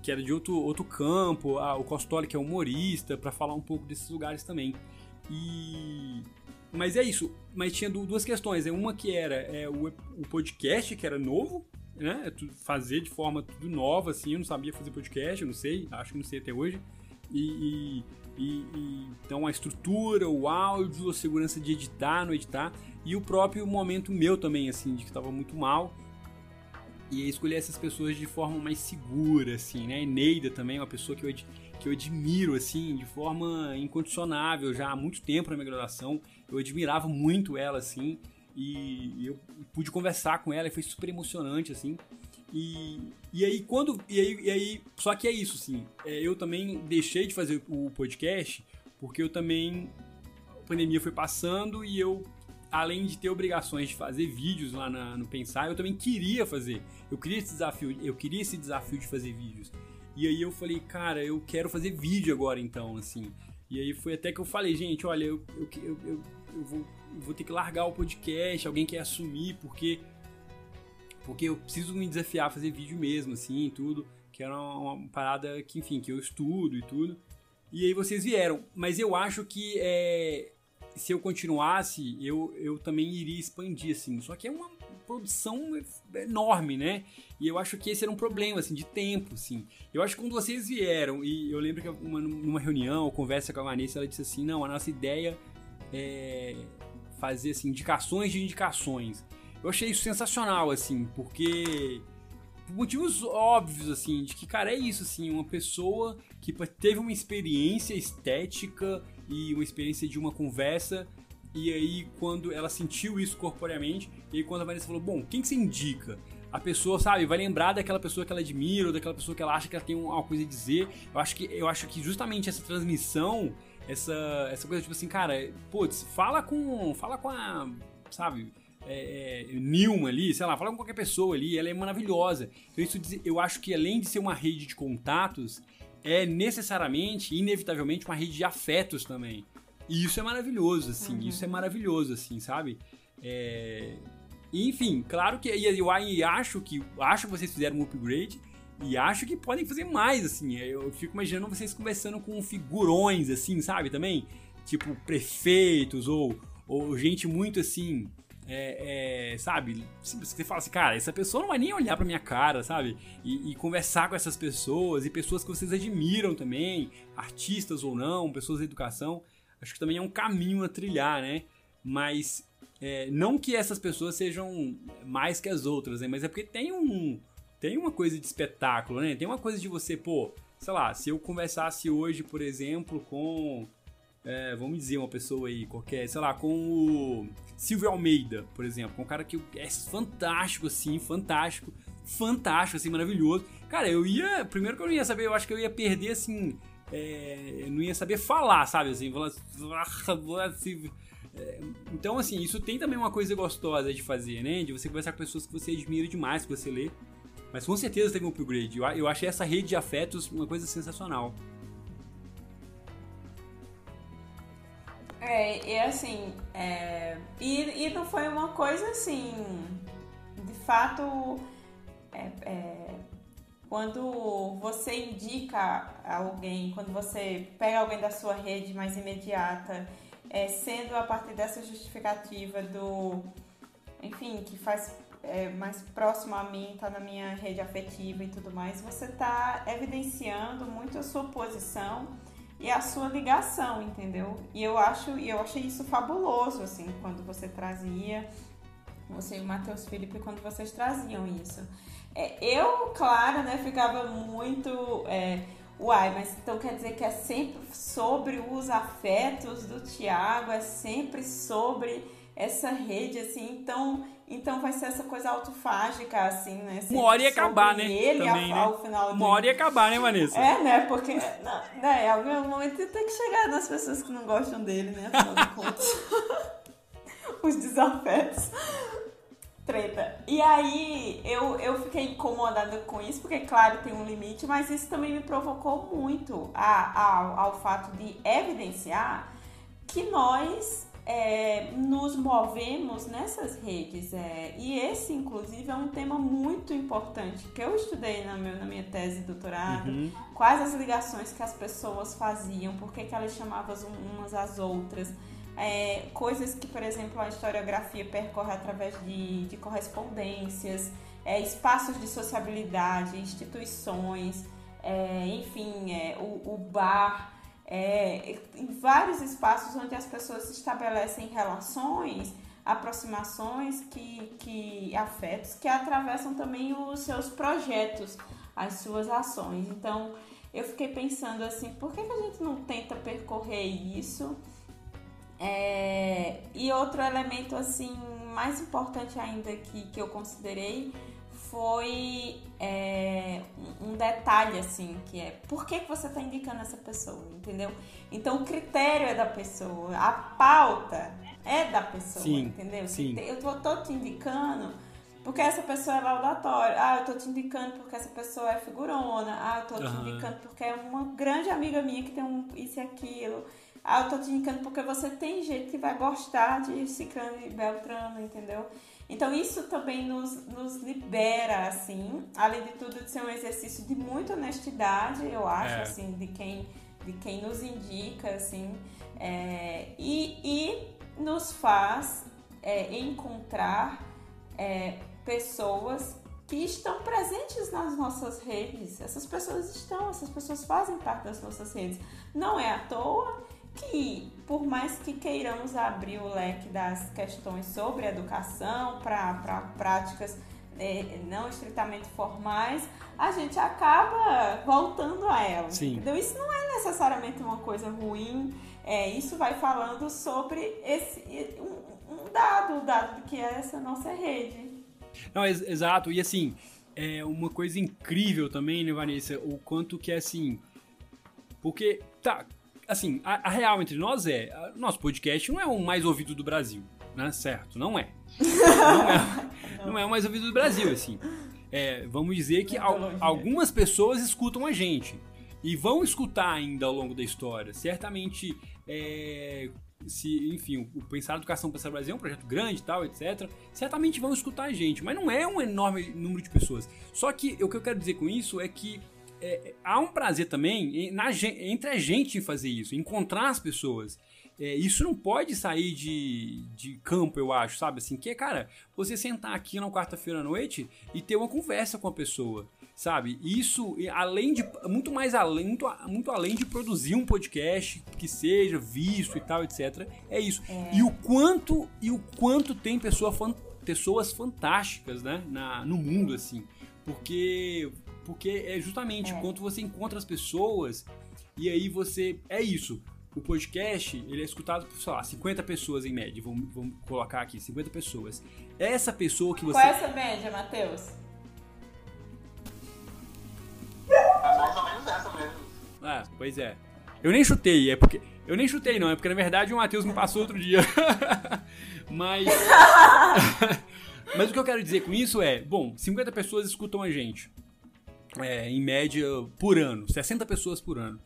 que era de outro, outro campo, o Costoli, que é humorista, para falar um pouco desses lugares também. E. Mas é isso. Mas tinha duas questões. Né? Uma que era é, o, o podcast, que era novo, né? É fazer de forma tudo nova, assim. Eu não sabia fazer podcast, eu não sei, acho que não sei até hoje. e, e, e, então a estrutura, o áudio, a segurança de editar, não editar e o próprio momento meu também, assim, de que estava muito mal e escolher essas pessoas de forma mais segura, assim, né? Neida também é uma pessoa que eu, que eu admiro, assim, de forma incondicionável já há muito tempo na minha graduação. Eu admirava muito ela, assim, e, eu pude conversar com ela e foi super emocionante, assim. E, e aí, quando. E aí, e aí, só que é isso, assim. É, eu também deixei de fazer o podcast porque eu também. A pandemia foi passando e eu além de ter obrigações de fazer vídeos lá na, no Pensar, eu também queria fazer. Eu queria esse desafio, eu queria esse desafio de fazer vídeos. E aí eu falei, cara, eu quero fazer vídeo agora então, assim. E aí foi até que eu falei, gente, olha, eu, eu, eu, eu, vou, vou ter que largar o podcast, alguém quer assumir, porque porque eu preciso me desafiar a fazer vídeo mesmo, assim, tudo, que era uma, uma parada que, enfim, que eu estudo e tudo. E aí vocês vieram, mas eu acho que é, se eu continuasse, eu, eu também iria expandir, assim. Só que é uma produção enorme, né? E eu acho que esse era um problema, assim, de tempo, assim. Eu acho que quando vocês vieram, e eu lembro que uma, numa reunião, conversa com a Vanessa, ela disse assim, não, a nossa ideia é fazer, assim, indicações de indicações. Eu achei isso sensacional, assim, porque... Por motivos óbvios, assim, de que, cara, é isso, assim, uma pessoa que teve uma experiência estética e uma experiência de uma conversa. E aí, quando ela sentiu isso corporeamente, e aí quando a Vanessa falou, bom, quem que você indica? A pessoa, sabe, vai lembrar daquela pessoa que ela admira, ou daquela pessoa que ela acha que ela tem uma coisa a dizer. Eu acho que, eu acho que justamente essa transmissão, essa, essa coisa tipo assim, cara, putz, fala com. Fala com a. Sabe? É, é, Nilma ali, sei lá, fala com qualquer pessoa ali, ela é maravilhosa. Então isso eu acho que além de ser uma rede de contatos, é necessariamente, inevitavelmente, uma rede de afetos também. E isso é maravilhoso, assim, uhum. isso é maravilhoso, assim, sabe? É... Enfim, claro que eu acho que acho que vocês fizeram um upgrade e acho que podem fazer mais, assim. Eu fico imaginando vocês conversando com figurões, assim, sabe? Também, tipo prefeitos ou, ou gente muito assim é, é, sabe? Você fala assim, cara, essa pessoa não vai nem olhar pra minha cara, sabe? E, e, conversar com essas pessoas e pessoas que vocês admiram também, artistas ou não, pessoas da educação, acho que também é um caminho a trilhar, né? Mas é, não que essas pessoas sejam mais que as outras, né? Mas é porque tem um tem uma coisa de espetáculo, né? Tem uma coisa de você, pô, sei lá, se eu conversasse hoje, por exemplo, com é, vamos dizer, uma pessoa aí qualquer, sei lá, com o Silvio Almeida, por exemplo, um cara que é fantástico, assim, fantástico, fantástico, assim, maravilhoso. Cara, eu ia, primeiro que eu não ia saber, eu acho que eu ia perder, assim, é, não ia saber falar, sabe, assim, assim é, então, assim, isso tem também uma coisa gostosa de fazer, né? De você conversar com pessoas que você admira demais, que você lê. Mas com certeza teve um upgrade. Eu, achei essa rede de afetos uma coisa sensacional. É, e assim, é, e, e não foi uma coisa assim, de fato, é, é, quando você indica alguém, quando você pega alguém da sua rede mais imediata, é, sendo a partir dessa justificativa do, enfim, que faz é, mais próximo a mim, está na minha rede afetiva e tudo mais, você está evidenciando muito a sua posição e a sua ligação, entendeu? E eu acho, eu achei isso fabuloso, assim, quando você trazia, você e o Matheus Felipe, quando vocês traziam isso. É, eu, claro, né, ficava muito. É, Uai, mas então quer dizer que é sempre sobre os afetos do Tiago, é sempre sobre essa rede, assim, então então vai ser essa coisa autofágica, assim, né? Uma hora ia acabar, né? Ele Também, ao, né? final Uma hora ia acabar, né, Vanessa? É, né? Porque não, né, em algum momento tem que chegar nas pessoas que não gostam dele, né? Afinal de contas. *laughs* Os desafetos. Treta. E aí eu, eu fiquei incomodada com isso, porque claro tem um limite, mas isso também me provocou muito a, a, ao fato de evidenciar que nós é, nos movemos nessas redes. É, e esse, inclusive, é um tema muito importante que eu estudei na, meu, na minha tese de doutorado. Uhum. Quais as ligações que as pessoas faziam, por que, que elas chamavam umas às outras. É, coisas que, por exemplo, a historiografia percorre através de, de correspondências, é, espaços de sociabilidade, instituições. é, enfim, é, o, o bar, é, em vários espaços onde as pessoas estabelecem relações, aproximações, que, que afetos que atravessam também os seus projetos, as suas ações. Então, eu fiquei pensando assim, por que, que a gente não tenta percorrer isso? É, e outro elemento assim mais importante ainda que, que eu considerei foi é, um detalhe assim que é por que, que você está indicando essa pessoa, entendeu? Então o critério é da pessoa, a pauta é da pessoa, sim, entendeu? Sim. Eu tô, tô te indicando porque essa pessoa é laudatória. Ah, eu tô te indicando porque essa pessoa é figurona. Ah, eu tô te Aham. indicando porque é uma grande amiga minha que tem um isso e aquilo. Ah, eu tô te indicando porque você tem gente que vai gostar de Ciclano e Beltrano, entendeu? Então isso também nos, nos libera, assim, além de tudo de ser um exercício de muita honestidade, eu acho, É. assim, de quem, de quem nos indica, assim, é, e, e nos faz é, encontrar é, pessoas que estão presentes nas nossas redes. Essas pessoas estão, essas pessoas fazem parte das nossas redes. Não é à toa que, por mais que queiramos abrir o leque das questões sobre educação para práticas é, não estritamente formais, a gente acaba voltando a elas. Sim. Entendeu? Isso não é necessariamente uma coisa ruim. É, isso vai falando sobre esse um, um dado, o dado de que é essa nossa rede. Não, ex- exato. E assim, é uma coisa incrível também, né, Vanessa? O quanto que é assim. Porque, tá, assim, a, a real entre nós é: a- nosso podcast não é o mais ouvido do Brasil, né? Certo? Não é. Não é, *laughs* não é o mais ouvido do Brasil, assim. É, vamos dizer que al- algumas pessoas escutam a gente. E vão escutar ainda ao longo da história. Certamente, é, se, enfim, o Pensar Educação Pensar Brasil é um projeto grande e tal, etc. Certamente vão escutar a gente, mas não é um enorme número de pessoas. Só que o que eu quero dizer com isso é que é, há um prazer também na entre a gente em fazer isso, encontrar as pessoas. É, isso não pode sair de, de campo, eu acho, sabe? Assim, que é, cara, você sentar aqui na quarta-feira à noite e ter uma conversa com a pessoa, sabe? Isso, além de, muito mais além, muito, muito além de produzir um podcast que seja visto e tal, etc. É isso. E o quanto, e o quanto tem pessoa, fan- pessoas fantásticas, né? Na, no mundo, assim. Porque, porque é justamente É. quando você encontra as pessoas e aí você. É isso. O podcast, ele é escutado por, sei lá, 50 pessoas em média. Vamos, vamos colocar aqui, 50 pessoas. Essa pessoa que você. Qual é essa média, Matheus? É mais ou menos essa mesmo. Ah, pois é. Eu nem chutei, é porque. Eu nem chutei, não, é porque na verdade o Matheus me passou outro dia. *laughs* Mas. *laughs* Mas o que eu quero dizer com isso é: bom, 50 pessoas escutam a gente. É, em média, por ano. 60 pessoas por ano.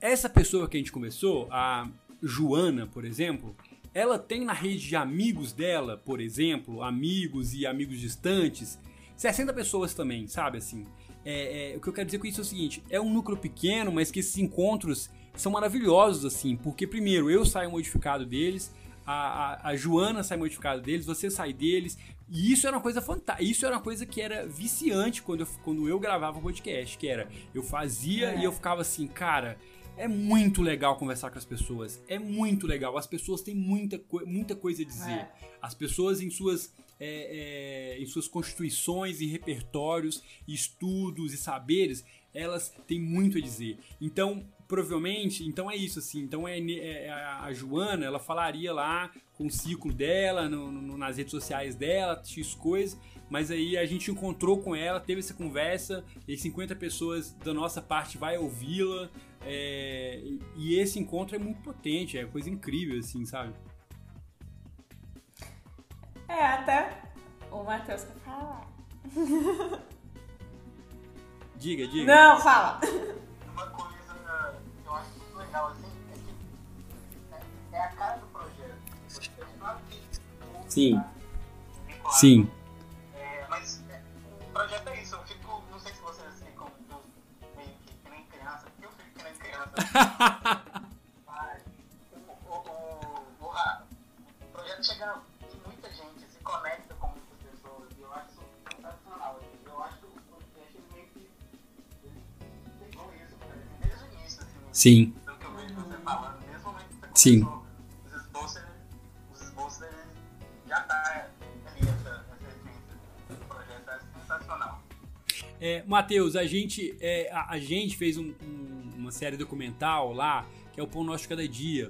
Essa pessoa que a gente conversou, a Joana, por exemplo, ela tem na rede de amigos dela, por exemplo, amigos e amigos distantes, 60 pessoas também, sabe assim? É, é, o que eu quero dizer com isso é o seguinte: é um núcleo pequeno, mas que esses encontros são maravilhosos, assim, porque primeiro eu saio modificado deles, a, a, a Joana sai modificada deles, você sai deles, e isso era uma coisa fantástica. Isso era uma coisa que era viciante quando eu, quando eu gravava o podcast, que era eu fazia É. e eu ficava assim, cara. É muito legal conversar com as pessoas. É muito legal. As pessoas têm muita, co- muita coisa a dizer. É. As pessoas em suas, é, é, em suas constituições e repertórios, estudos e saberes, elas têm muito a dizer. Então, provavelmente, então é isso assim. Então é, ne- é a Joana, ela falaria lá com o ciclo dela, no- no- nas redes sociais dela, x coisas. Mas aí a gente encontrou com ela, teve essa conversa, e 50 pessoas da nossa parte vai ouvi-la. é, e- e esse encontro é muito potente, é coisa incrível, assim, sabe? É, até o Matheus quer falar. Diga, diga. Não, fala. Uma coisa legal assim é que é, a cara do projeto. Sim. Sim. é, mas é, o projeto é isso. Eu fico, não sei se vocês ficam meio que, que nem criança, porque eu fico que nem criança. *laughs* Mas o, o, o, o, a- o projeto chega em muita gente, se conecta com muitas pessoas. E eu acho isso sensacional. Eu acho que o podcast meio que pegou Sim. Pelo que eu vejo Sim. os já ali projeto, é sensacional. Matheus, a gente, é, a, a gente fez um- um- uma série documental lá, que é o Pão Nosso de Cada Dia.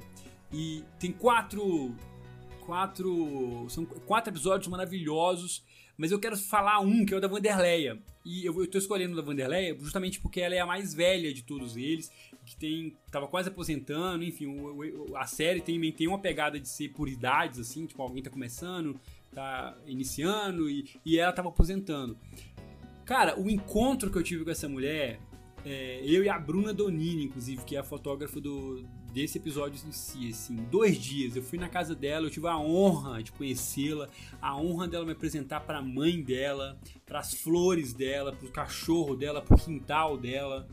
E tem quatro. Quatro. São quatro episódios maravilhosos. Mas eu quero falar um, que é o da Vanderleia. E eu, eu tô escolhendo o da Vanderleia justamente porque ela é a mais velha de todos eles, que tem. tava quase aposentando, enfim, o- o- a série tem, tem uma pegada de ser por idades, assim, tipo, alguém tá começando, tá iniciando, e, e ela tava aposentando. Cara, o encontro que eu tive com essa mulher, é, eu e a Bruna Donini, inclusive, que é a fotógrafa do, desse episódio em si, assim, dois dias. Eu fui na casa dela, eu tive a honra de conhecê-la, a honra dela me apresentar para a mãe dela, para as flores dela, para o cachorro dela, para o quintal dela.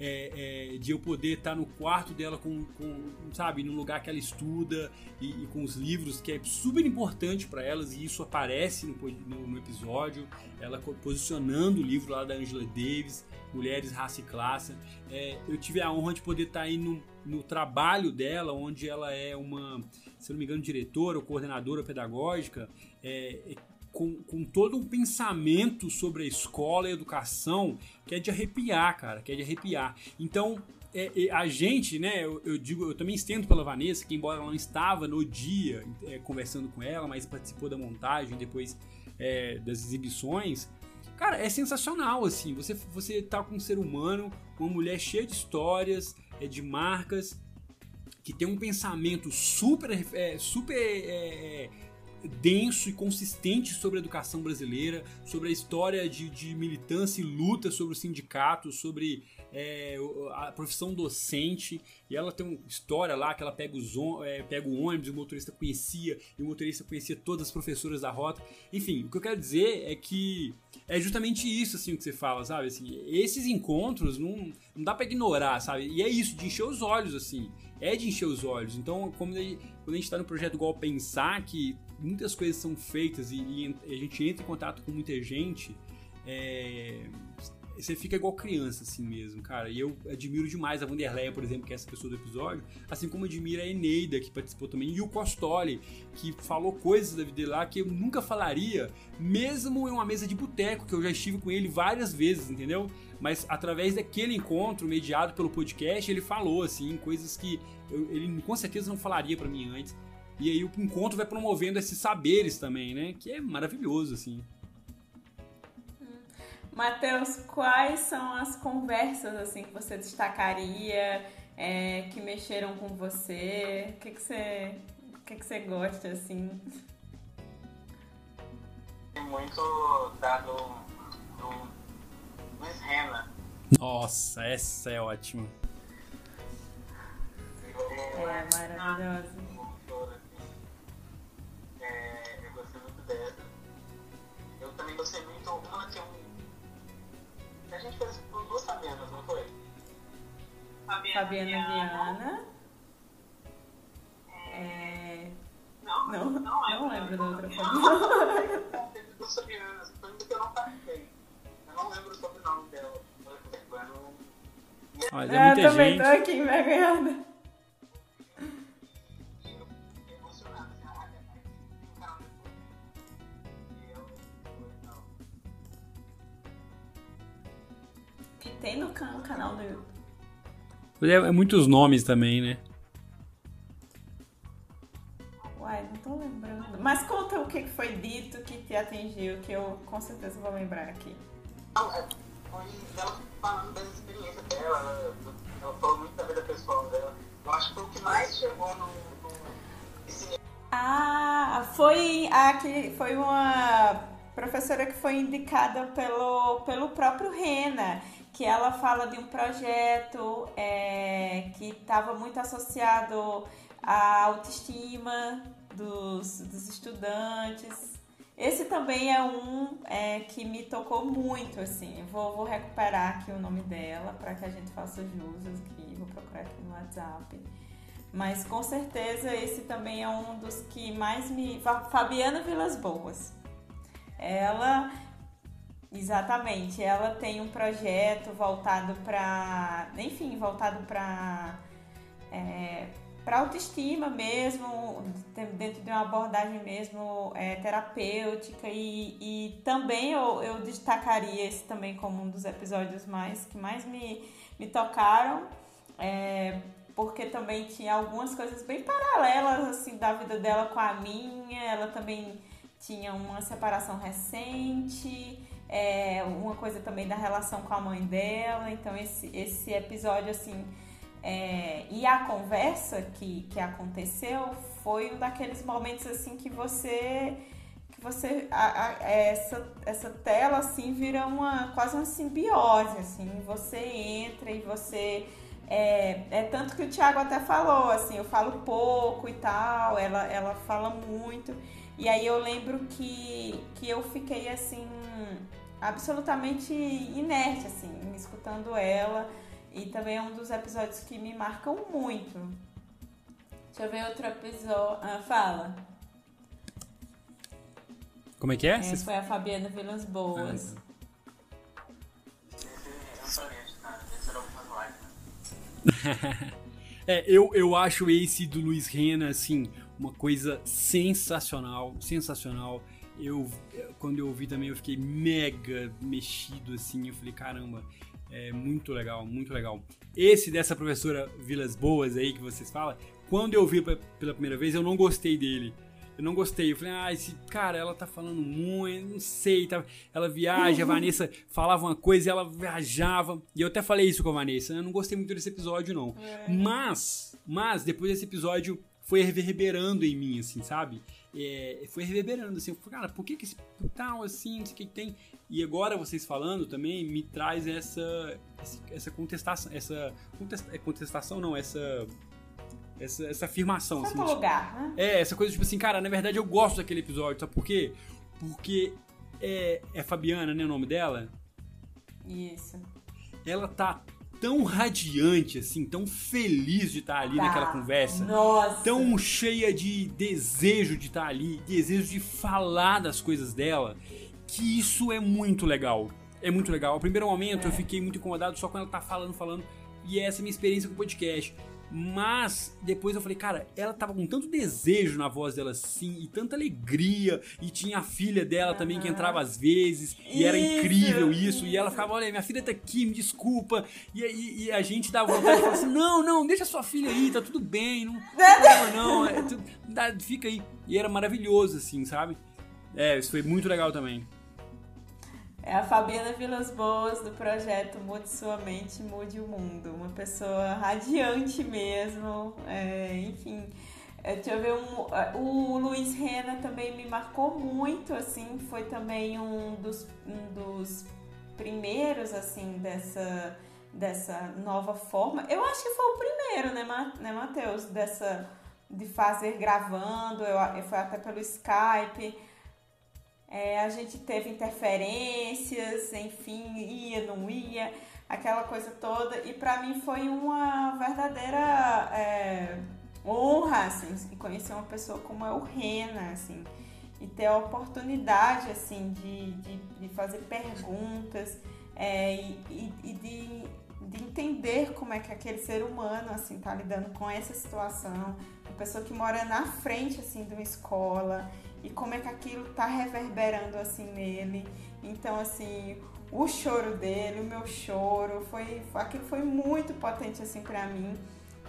É, é, de eu poder estar no quarto dela com, com, sabe, num lugar que ela estuda e, e com os livros, que é super importante para elas, e isso aparece no, no- no episódio, ela posicionando o livro lá da Angela Davis, Mulheres, Raça e Classe. É, eu tive a honra de poder estar aí no, no trabalho dela, onde ela é uma, se não me engano, diretora ou coordenadora pedagógica, é, é, com, com todo um pensamento sobre a escola e a educação que é de arrepiar, cara, que é de arrepiar. Então, é, é, a gente, né, eu, eu digo, eu também estendo pela Vanessa, que embora ela não estava no dia é, conversando com ela, mas participou da montagem, depois é, das exibições, cara, é sensacional, assim, você, você tá com um ser humano, uma mulher cheia de histórias, é, de marcas, que tem um pensamento super, é, super é, denso e consistente sobre a educação brasileira, sobre a história de, de militância e luta sobre o sindicato, sobre é, a profissão docente. E ela tem uma história lá que ela pega, os, é, pega o ônibus, o motorista conhecia, e o motorista conhecia todas as professoras da rota. Enfim, o que eu quero dizer é que é justamente isso assim que você fala, sabe? Assim, esses encontros não, não dá pra ignorar, sabe? E é isso, de encher os olhos, assim. É de encher os olhos. Então, como quando a gente tá no projeto igual pensar que muitas coisas são feitas e, e a gente entra em contato com muita gente, é, você fica igual criança, assim mesmo, cara. E eu admiro demais a Vanderleia, por exemplo, que é essa pessoa do episódio, assim como admiro a Eneida, que participou também, e o Costoli, que falou coisas da vida lá que eu nunca falaria, mesmo em uma mesa de boteco, que eu já estive com ele várias vezes, entendeu? Mas através daquele encontro mediado pelo podcast, ele falou, assim, coisas que eu- ele com certeza não falaria pra mim antes. E aí o encontro vai promovendo esses saberes também, né? Que é maravilhoso, assim. Matheus, quais são as conversas assim que você destacaria, é, que mexeram com você? O que, que você, o que, que você gosta assim? Muito dado do Luiz Rena. Nossa, essa é ótima. É maravilhosa. Eu também gostei muito uma que eu. que A gente fez por duas Fabianas, não foi? Fabiana Viana. É... Não, não, lembro da outra Fabiana. Teve duas Fabianas, *laughs* foi uma que eu não participei. Eu não lembro o sobrenome dela. Eu não- Mas é muita também gente. tô aqui envergonhada. Tem no can- canal do YouTube. É, é muitos nomes também, né? Uai, não tô lembrando. Mas conta o que foi dito que te atingiu, que eu com certeza vou lembrar aqui. Não, é, foi ela falando das experiências dela, né, ela falou muito da vida pessoal dela. Eu acho que foi o que mais chegou no. no Ah, foi a que foi uma professora que foi indicada pelo, pelo próprio Rena, que ela fala de um projeto é, que estava muito associado à autoestima dos, dos estudantes. Esse também é um é, que me tocou muito, assim. Vou, vou recuperar aqui o nome dela para que a gente faça jus aqui. Vou procurar aqui no WhatsApp. Mas com certeza esse também é um dos que mais me. Fa- Fabiana Vilas Boas. Ela Exatamente. Ela tem um projeto voltado para, enfim, voltado para é, para autoestima mesmo, dentro de uma abordagem mesmo é, terapêutica. E, e também eu, eu destacaria esse também como um dos episódios mais que mais me, me tocaram, é, porque também tinha algumas coisas bem paralelas assim da vida dela com a minha, ela também tinha uma separação recente, é, uma coisa também da relação com a mãe dela. Então esse, esse episódio assim é, e a conversa que, que aconteceu foi um daqueles momentos assim que você que você a, a, essa, essa tela assim vira uma quase uma simbiose assim você entra e você é, é tanto que o Thiago até falou assim eu falo pouco e tal ela ela fala muito e aí eu lembro que que eu fiquei assim absolutamente inerte, assim, escutando ela. E também é um dos episódios que me marcam muito. Deixa eu ver outro episódio. Ah, fala. Como é que é? Esse foi a Fabiana Vilas Boas. Ah, *laughs* é, eu, eu acho esse do Luiz Rena, assim, uma coisa sensacional, sensacional eu quando eu ouvi também eu fiquei mega mexido assim, eu falei, caramba, é muito legal, muito legal. Esse dessa professora Vilas Boas aí que vocês falam, quando eu vi pela primeira vez, eu não gostei dele. Eu não gostei. Eu falei, ah, esse cara, ela tá falando muito, não sei. Tá... Ela viaja, a Vanessa falava uma coisa e ela viajava. E eu até falei isso com a Vanessa. Eu não gostei muito desse episódio, não. É. Mas, mas, depois desse episódio, foi reverberando em mim, assim, sabe? É, foi reverberando, assim, cara, por que que esse tal, assim, não sei o que, que tem? E agora vocês falando também me traz essa, essa contestação, essa é contestação não, essa essa, essa afirmação. Assim, lugar, né? É, essa coisa tipo assim, cara, na verdade eu gosto daquele episódio, sabe por quê? Porque é, é Fabiana, né, o nome dela? Isso. Ela tá tão radiante, assim, tão feliz de estar ali tá. naquela conversa. Nossa. Tão cheia de desejo de estar ali, desejo de falar das coisas dela, que isso é muito legal. É muito legal. Ao primeiro momento é. eu fiquei muito incomodado só quando ela tá falando, falando. E essa é a minha experiência com o podcast. Mas depois eu falei, cara, ela tava com tanto desejo na voz dela assim, e tanta alegria, e tinha a filha dela também que entrava às vezes, e era incrível isso, e ela ficava, olha, minha filha tá aqui, me desculpa, e, e, e a gente dava vontade de falar assim, não, não, deixa sua filha aí, tá tudo bem, não, não, não é, tu, fica aí. E era maravilhoso, assim, sabe? É, isso foi muito legal também. É a Fabiana Vilas Boas do projeto Mude Sua Mente, Mude o Mundo. Uma pessoa radiante mesmo, é, enfim. É, deixa eu ver, um, é, o Luiz Rena também me marcou muito, assim, foi também um dos, um dos primeiros, assim, dessa, dessa nova forma. Eu acho que foi o primeiro, né, né Matheus? Dessa, de fazer gravando, eu, foi até pelo Skype é, a gente teve interferências, enfim, ia, não ia, aquela coisa toda. E para mim foi uma verdadeira é, honra, assim, conhecer uma pessoa como é o Rena, assim, e ter a oportunidade, assim, de, de, de fazer perguntas é, e, e, de, de entender como é que aquele ser humano, assim, tá lidando com essa situação. Uma pessoa que mora na frente, assim, de uma escola e como é que aquilo tá reverberando assim nele. Então, assim, o choro dele, o meu choro, foi, aquilo foi muito potente assim para mim.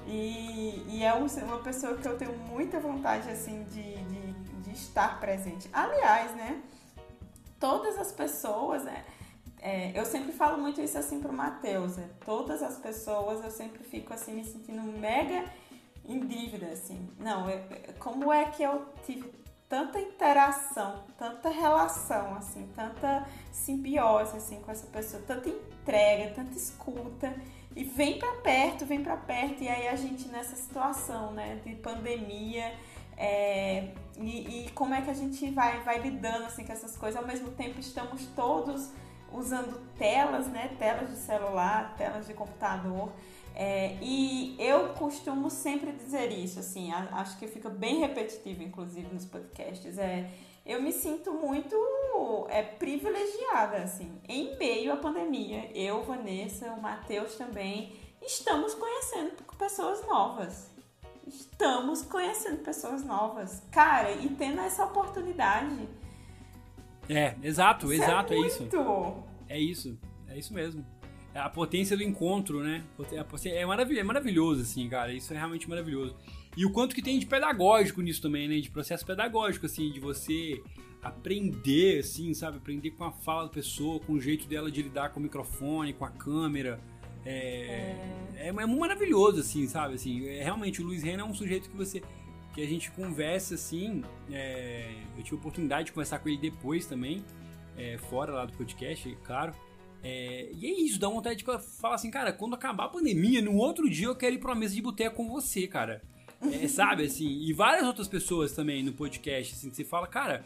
E, e é uma pessoa que eu tenho muita vontade assim de, de, de estar presente. Aliás, né? Todas as pessoas, né? É, eu sempre falo muito isso assim pro Matheus, né? Todas as pessoas eu sempre fico assim me sentindo mega em dívida, assim. Não, eu, como é que eu tive tanta interação, tanta relação, assim, tanta simbiose, assim, com essa pessoa, tanta entrega, tanta escuta, e vem para perto, vem para perto, e aí a gente nessa situação, né, de pandemia, é, e, e, como é que a gente vai, vai lidando, assim, com essas coisas, ao mesmo tempo estamos todos usando telas, né, telas de celular, telas de computador, é, e eu costumo sempre dizer isso, assim, acho que fica bem repetitivo, inclusive, nos podcasts. É, eu me sinto muito é, privilegiada, assim. Em meio à pandemia, eu, Vanessa, o Matheus também, estamos conhecendo pessoas novas. Estamos conhecendo pessoas novas. Cara, e tendo essa oportunidade. É, exato, Isso exato, é, é, isso. É isso, é isso mesmo. É a potência do encontro, né? É maravilhoso, é maravilhoso, assim, cara. Isso é realmente maravilhoso. E o quanto que tem de pedagógico nisso também, né? De processo pedagógico, assim, de você aprender, assim, sabe? Aprender com a fala da pessoa, com o jeito dela de lidar com o microfone, com a câmera. É, é. é, é maravilhoso, assim, sabe? Assim, é, realmente, o Luiz Renan é um sujeito que você. que a gente conversa, assim. É, eu tive a oportunidade de conversar com ele depois também, é, fora lá do podcast, claro. É, e é isso, dá vontade de falar assim, cara, quando acabar a pandemia, no outro dia eu quero ir pra uma mesa de boteco com você, cara. É, *laughs* sabe, assim, e várias outras pessoas também no podcast, assim, que você fala, cara,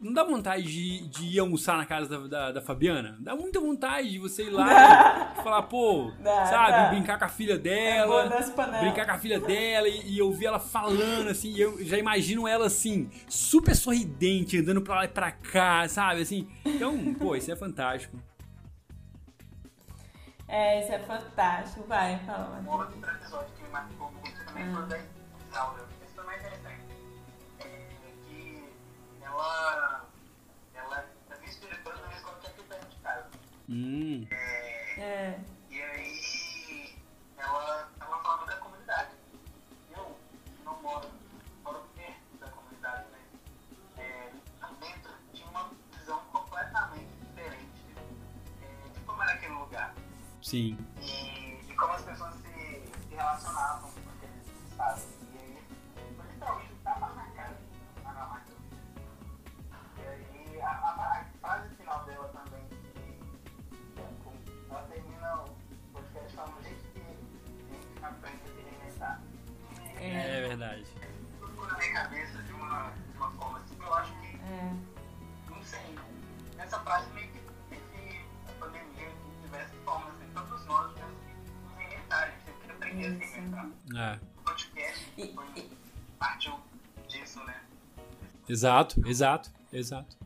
não dá vontade de, de ir almoçar na casa da, da, da, Fabiana? Dá muita vontade de você ir lá *laughs* e falar, pô, dá, sabe, dá. brincar com a filha dela. É brincar com a filha dela e, e ouvir ela falando, assim, e eu já imagino ela assim, super sorridente, andando pra lá e pra cá, sabe? Assim. Então, pô, isso é fantástico. É, isso é fantástico. Vai, fala. Um outro episódio que me marcou muito também foi da Isaura. Esse foi mais interessante. É que ela, ela é vice-diretora que é aqui perto de casa. Hum. É, é. Sim. Exato, exato, exato.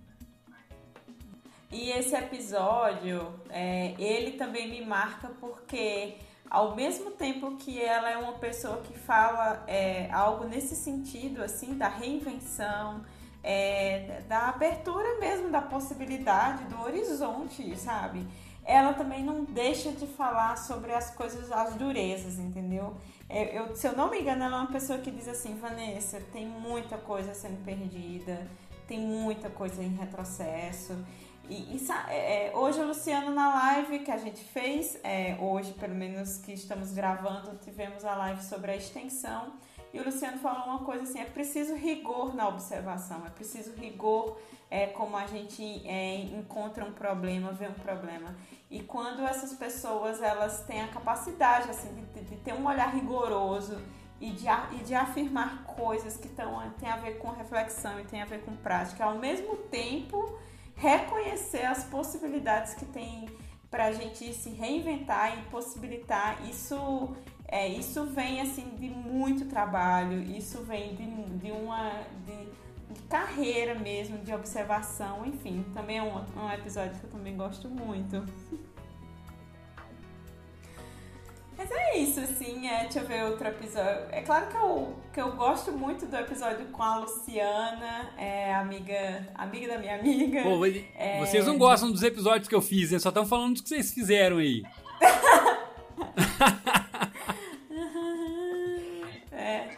E esse episódio, é, ele também me marca porque, ao mesmo tempo que ela é uma pessoa que fala é, algo nesse sentido, assim, da reinvenção, é, da abertura mesmo da possibilidade, do horizonte, sabe? Ela também não deixa de falar sobre as coisas, as durezas, entendeu? É, eu, se eu não me engano, ela é uma pessoa que diz assim, Vanessa, tem muita coisa sendo perdida, tem muita coisa em retrocesso. E, e é, é, hoje o Luciano na live que a gente fez, é, hoje pelo menos que estamos gravando, tivemos a live sobre a extensão. E o Luciano falou uma coisa assim: é preciso rigor na observação, é preciso rigor é, como a gente é, encontra um problema, vê um problema. E quando essas pessoas elas têm a capacidade assim, de, de ter um olhar rigoroso e de, e de afirmar coisas que tão, têm a ver com reflexão e têm a ver com prática, ao mesmo tempo reconhecer as possibilidades que tem para a gente se reinventar e possibilitar isso é, isso vem assim de muito trabalho isso vem de, de uma de carreira mesmo de observação enfim também é um, um episódio que eu também gosto muito mas é isso, assim, é, deixa eu ver outro episódio. É claro que eu, que eu gosto muito do episódio com a Luciana, é, amiga, amiga da minha amiga. Pô, É. vocês não gostam dos episódios que eu fiz, né? Só estão falando dos que vocês fizeram aí. *laughs* É,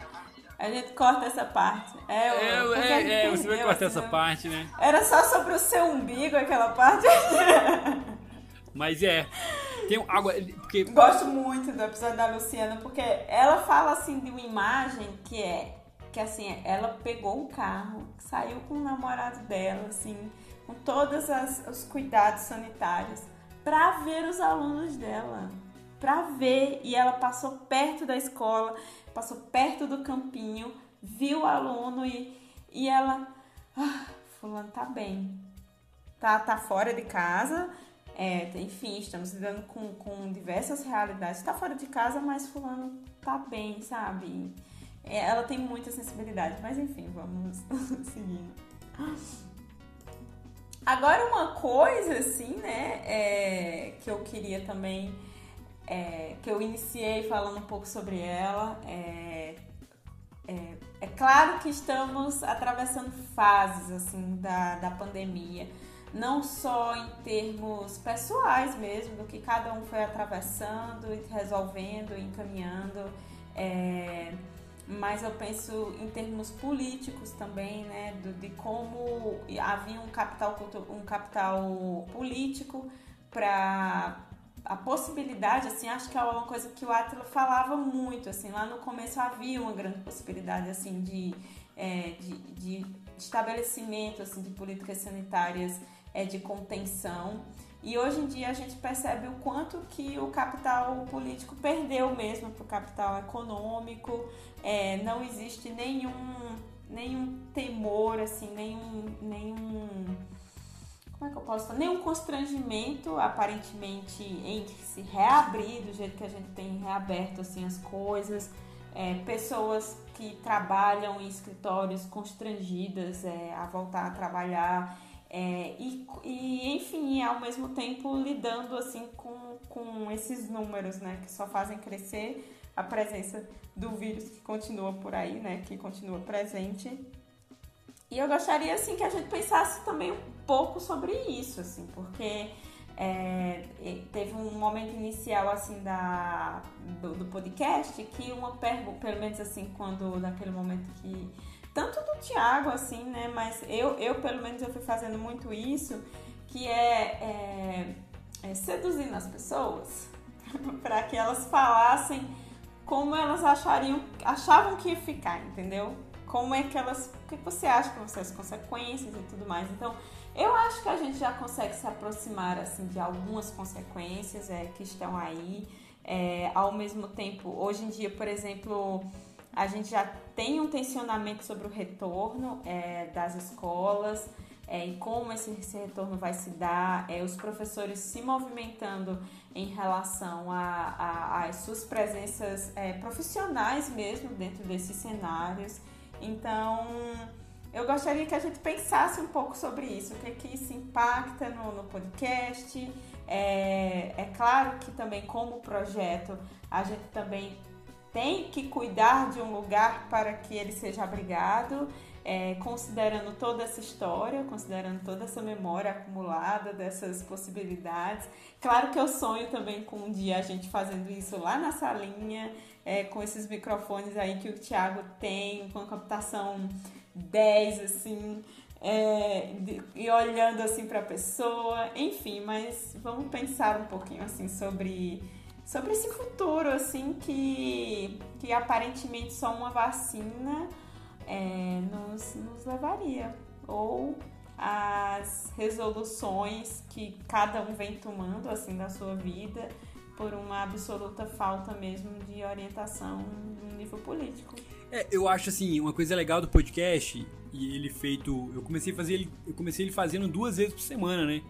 a gente corta essa parte. É, É, é, é, você vai cortar assim, essa né? parte, né? Era só sobre o seu umbigo aquela parte. *laughs* Mas é. Tem agora, porque Gosto muito do episódio da Luciana, porque ela fala assim de uma imagem que é que assim, ela pegou um carro, saiu com o namorado dela, assim, com todos as- os cuidados sanitários, pra ver os alunos dela. Pra ver. E ela passou perto da escola, passou perto do campinho, viu o aluno e, e ela. Ah, fulano tá bem. Tá, tá fora de casa, é, enfim, estamos lidando com, com diversas realidades. Tá fora de casa, mas fulano tá bem, sabe? É, ela tem muita sensibilidade, mas enfim, vamos *laughs* seguindo. Agora uma coisa assim, né, é, que eu queria também, é, que eu iniciei falando um pouco sobre ela, é, é, é, claro que estamos atravessando fases assim da, da pandemia, não só em termos pessoais mesmo, do que cada um foi atravessando, resolvendo, encaminhando. É, mas eu penso em termos políticos também, né, do, de como havia um capital, um capital político para a possibilidade, assim, acho que é uma coisa que o Átila falava muito, assim, lá no começo havia uma grande possibilidade, assim, de, é, de, de estabelecimento, assim, de políticas sanitárias é, de contenção, e hoje em dia a gente percebe o quanto que o capital político perdeu mesmo para o capital econômico. É, não existe nenhum, nenhum temor, assim, nenhum, nenhum. Como é que eu posso falar? Nenhum constrangimento, aparentemente, em se reabrir do jeito que a gente tem reaberto assim, as coisas. É, pessoas que trabalham em escritórios constrangidas é, a voltar a trabalhar. É, e, e, enfim, ao mesmo tempo lidando assim com, com esses números, né, que só fazem crescer a presença do vírus que continua por aí, né, que continua presente. E eu gostaria assim que a gente pensasse também um pouco sobre isso, assim, porque é, teve um momento inicial assim da do, do podcast que uma pergunta, pelo menos assim, quando naquele momento que tanto do Tiago, assim, né? Mas eu, eu, pelo menos, eu fui fazendo muito isso, que é, é, é seduzindo as pessoas *laughs* para que elas falassem como elas achariam, achavam que ia ficar, entendeu? Como é que elas, o que você acha que vão ser as consequências e tudo mais. Então, eu acho que a gente já consegue se aproximar assim de algumas consequências é, que estão aí. É, ao mesmo tempo, hoje em dia, por exemplo, a gente já tem um tensionamento sobre o retorno é, das escolas é, e como esse, esse, retorno vai se dar, é, os professores se movimentando em relação às suas presenças é, profissionais mesmo dentro desses cenários. Então, eu gostaria que a gente pensasse um pouco sobre isso, o que, é que isso impacta no, no podcast. É, é claro que também como projeto a gente também tem que cuidar de um lugar para que ele seja abrigado, é, considerando toda essa história, considerando toda essa memória acumulada dessas possibilidades. Claro que eu sonho também com um dia a gente fazendo isso lá na salinha, é, com esses microfones aí que o Thiago tem, com a captação 10, assim, é, de, e olhando assim para a pessoa, enfim, mas vamos pensar um pouquinho assim sobre sobre esse futuro, assim, que, que aparentemente só uma vacina é, nos, nos levaria. Ou as resoluções que cada um vem tomando, assim, da sua vida, por uma absoluta falta mesmo de orientação no nível político. É, eu acho assim, uma coisa legal do podcast, e ele feito. Eu comecei a fazer ele. Eu comecei ele fazendo duas vezes por semana, né?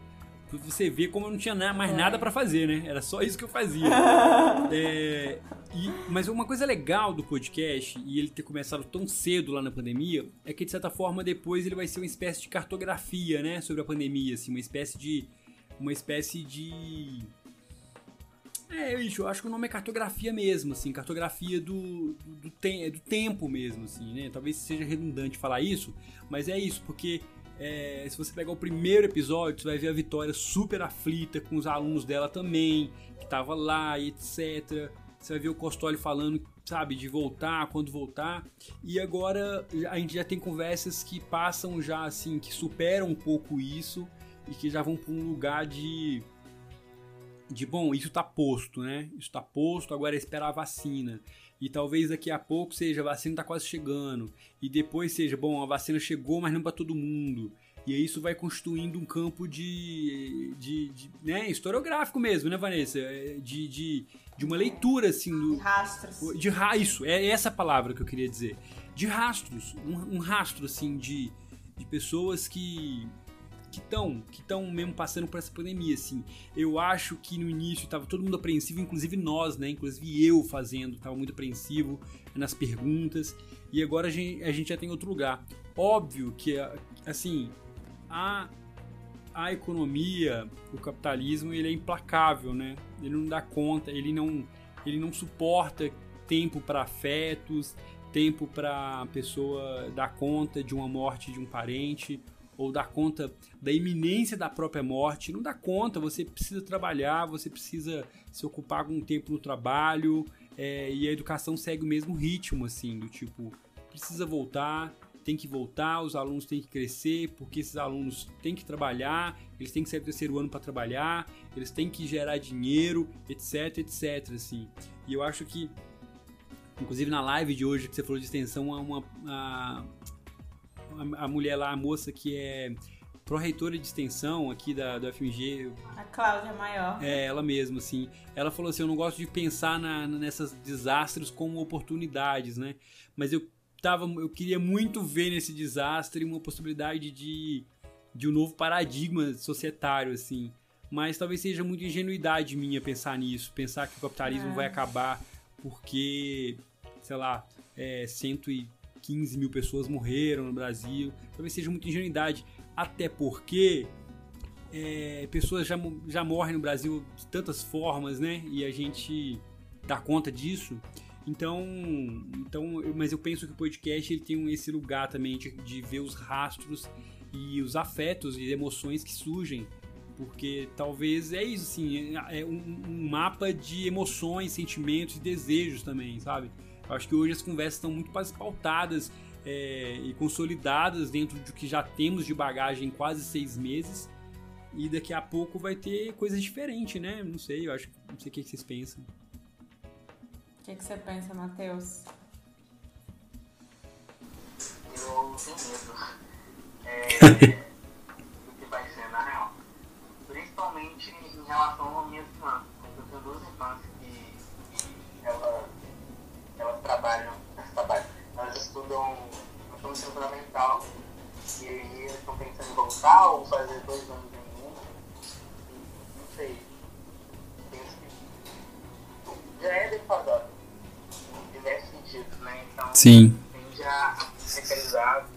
você vê como eu não tinha mais é. nada para fazer, né? Era só isso que eu fazia. *laughs* é, e, mas uma coisa legal do podcast, e ele ter começado tão cedo lá na pandemia, é que de certa forma depois ele vai ser uma espécie de cartografia, né? Sobre a pandemia, assim, uma espécie de. Uma espécie de. É, isso, eu acho que o nome é cartografia mesmo, assim, cartografia do, do, do, te, do tempo mesmo, assim, né? Talvez seja redundante falar isso, mas é isso, porque é, se você pegar o primeiro episódio, você vai ver a Vitória super aflita com os alunos dela também, que tava lá e etc. Você vai ver o Costoli falando, sabe, de voltar, quando voltar. E agora a gente já tem conversas que passam já assim, que superam um pouco isso e que já vão para um lugar de de bom, isso está posto, né? Isso está posto, agora é esperar a vacina. E talvez daqui a pouco seja a vacina está quase chegando. E depois seja, bom, a vacina chegou, mas não para todo mundo. E aí isso vai construindo um campo de, de, de né, historiográfico mesmo, né, Vanessa? É, de, de, de uma leitura, assim. Do, de rastros. De ra isso, é essa palavra que eu queria dizer. De rastros. Um, um rastro, assim, de, de pessoas que que estão que estão mesmo passando por essa pandemia, assim. Eu acho que no início estava todo mundo apreensivo, inclusive nós, né? Inclusive eu fazendo, estava muito apreensivo nas perguntas. E agora a gente, a gente já tem outro lugar. Óbvio que, assim, a, a economia, o capitalismo, ele é implacável, né? Ele não dá conta, ele não, ele não suporta tempo para afetos, tempo para a pessoa dar conta de uma morte de um parente ou dar conta da iminência da própria morte. Não dá conta, você precisa trabalhar, você precisa se ocupar com um tempo no trabalho é, e a educação segue o mesmo ritmo, assim, do tipo, precisa voltar, tem que voltar, os alunos têm que crescer, porque esses alunos têm que trabalhar, eles têm que sair do terceiro ano para trabalhar, eles têm que gerar dinheiro, etc, etc, assim. E eu acho que, inclusive na live de hoje que você falou de extensão, uma, a, a mulher lá, a moça que é pró-reitora de extensão aqui da, da FMG. A Cláudia Maior. É, ela mesma, assim. Ela falou assim: eu não gosto de pensar na, nessas desastres como oportunidades, né? Mas eu tava, eu queria muito ver nesse desastre uma possibilidade de, de um novo paradigma societário, assim. Mas talvez seja muita ingenuidade minha pensar nisso, pensar que o capitalismo é. vai acabar porque, sei lá, é, 115 mil pessoas morreram no Brasil. Talvez seja muita ingenuidade, até porque é, pessoas já, já morrem no Brasil de tantas formas, né? E a gente dá conta disso. Então, então, mas eu penso que o podcast ele tem esse lugar também de, de ver os rastros e os afetos e emoções que surgem, porque talvez é isso, assim, é um, um mapa de emoções, sentimentos e desejos também, sabe? Acho que hoje as conversas estão muito mais pautadas é, e consolidadas dentro do que já temos de bagagem em quase seis meses. E daqui a pouco vai ter coisas diferentes, né? Não sei, eu acho, não sei o que vocês pensam. O que, que você pensa, Matheus? Eu tenho medo é, *laughs* do que vai ser, na real. Principalmente em relação às minhas irmãs. Eu tenho duas irmãs que, que elas, elas trabalham, elas trabalham, elas estudam no ensino fundamental e aí eles estão pensando em voltar ou fazer dois anos em um. Não sei. Penso que já é defasado diversos sentidos, né? Então, Sim. tende a precarizar,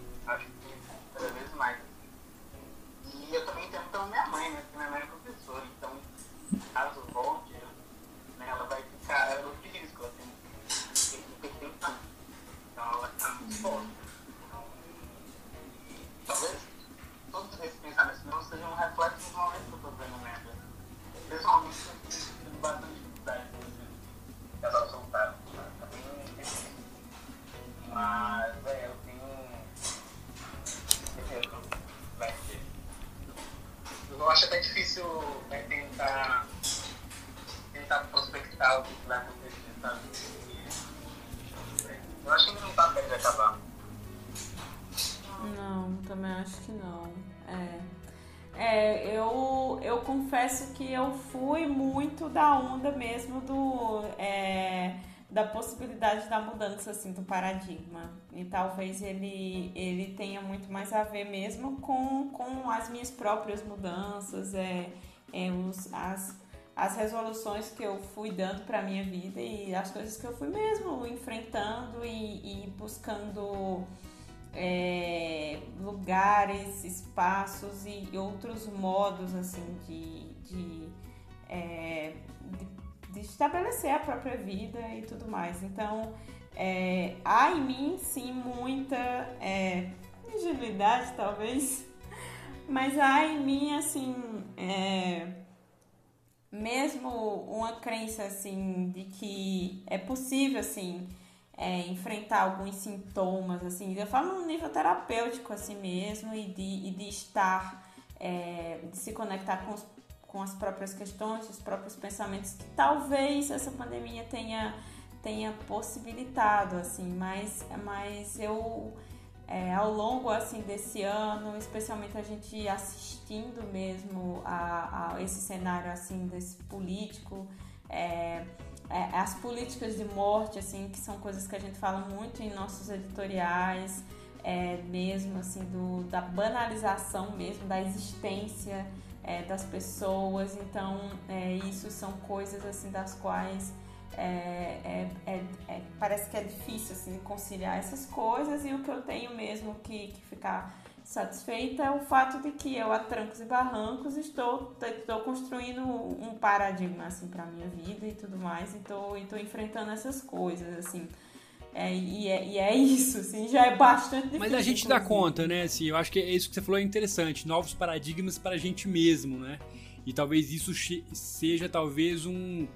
mudança assim do paradigma e talvez ele ele tenha muito mais a ver mesmo com, com as minhas próprias mudanças é, é os, as as resoluções que eu fui dando para minha vida e as coisas que eu fui mesmo enfrentando e, e buscando é, lugares, espaços e outros modos assim de, de, é, de de estabelecer a própria vida e tudo mais. Então, é, há em mim, sim, muita é, ingenuidade, talvez, *laughs* mas há em mim, assim, é, mesmo uma crença, assim, de que é possível, assim, é, enfrentar alguns sintomas, assim, eu falo no nível terapêutico, assim mesmo, e de, e de estar, é, de se conectar com os com as próprias questões, os próprios pensamentos que talvez essa pandemia tenha tenha possibilitado assim, mas mas eu é, ao longo assim desse ano, especialmente a gente assistindo mesmo a, a esse cenário assim desse político, é, é, as políticas de morte assim que são coisas que a gente fala muito em nossos editoriais, é, mesmo assim do, da banalização mesmo da existência é, das pessoas. Então, é, isso são coisas assim das quais é, é, é, é, parece que é difícil assim conciliar essas coisas e o que eu tenho mesmo que, que ficar satisfeita é o fato de que eu, a trancos e barrancos, estou, estou construindo um paradigma, assim, para minha vida e tudo mais, e estou, estou enfrentando essas coisas, assim. É, e, é, e é isso, assim, já é bastante difícil. Mas a gente dá conta, né? Assim, eu acho que é isso que você falou é interessante. Novos paradigmas para a gente mesmo, né? E talvez isso seja talvez um,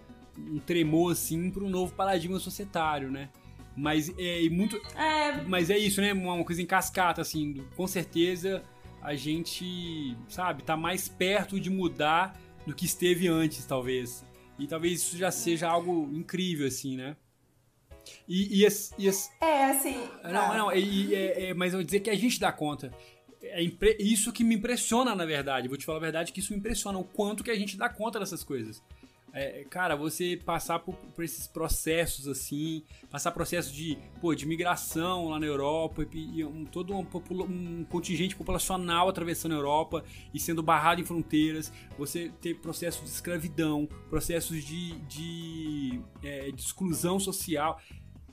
um tremor, assim, para um novo paradigma societário, né? Mas é muito. É... Mas é isso, né? Uma coisa em cascata, assim. Com certeza a gente, sabe, tá mais perto de mudar do que esteve antes, talvez. E talvez isso já seja algo incrível, assim, né? E, e, as, e as... É, assim. Não, tá. não, e, é, é, mas eu vou dizer que a gente dá conta. É impre... isso que me impressiona, na verdade. Vou te falar a verdade que isso me impressiona, o quanto que a gente dá conta dessas coisas. É, cara, você passar por, por, esses processos assim, passar processo de, pô, de migração lá na Europa, e, e um, todo um, um, contingente populacional atravessando a Europa e sendo barrado em fronteiras, você ter processos de escravidão, processos de, de, é, de exclusão social,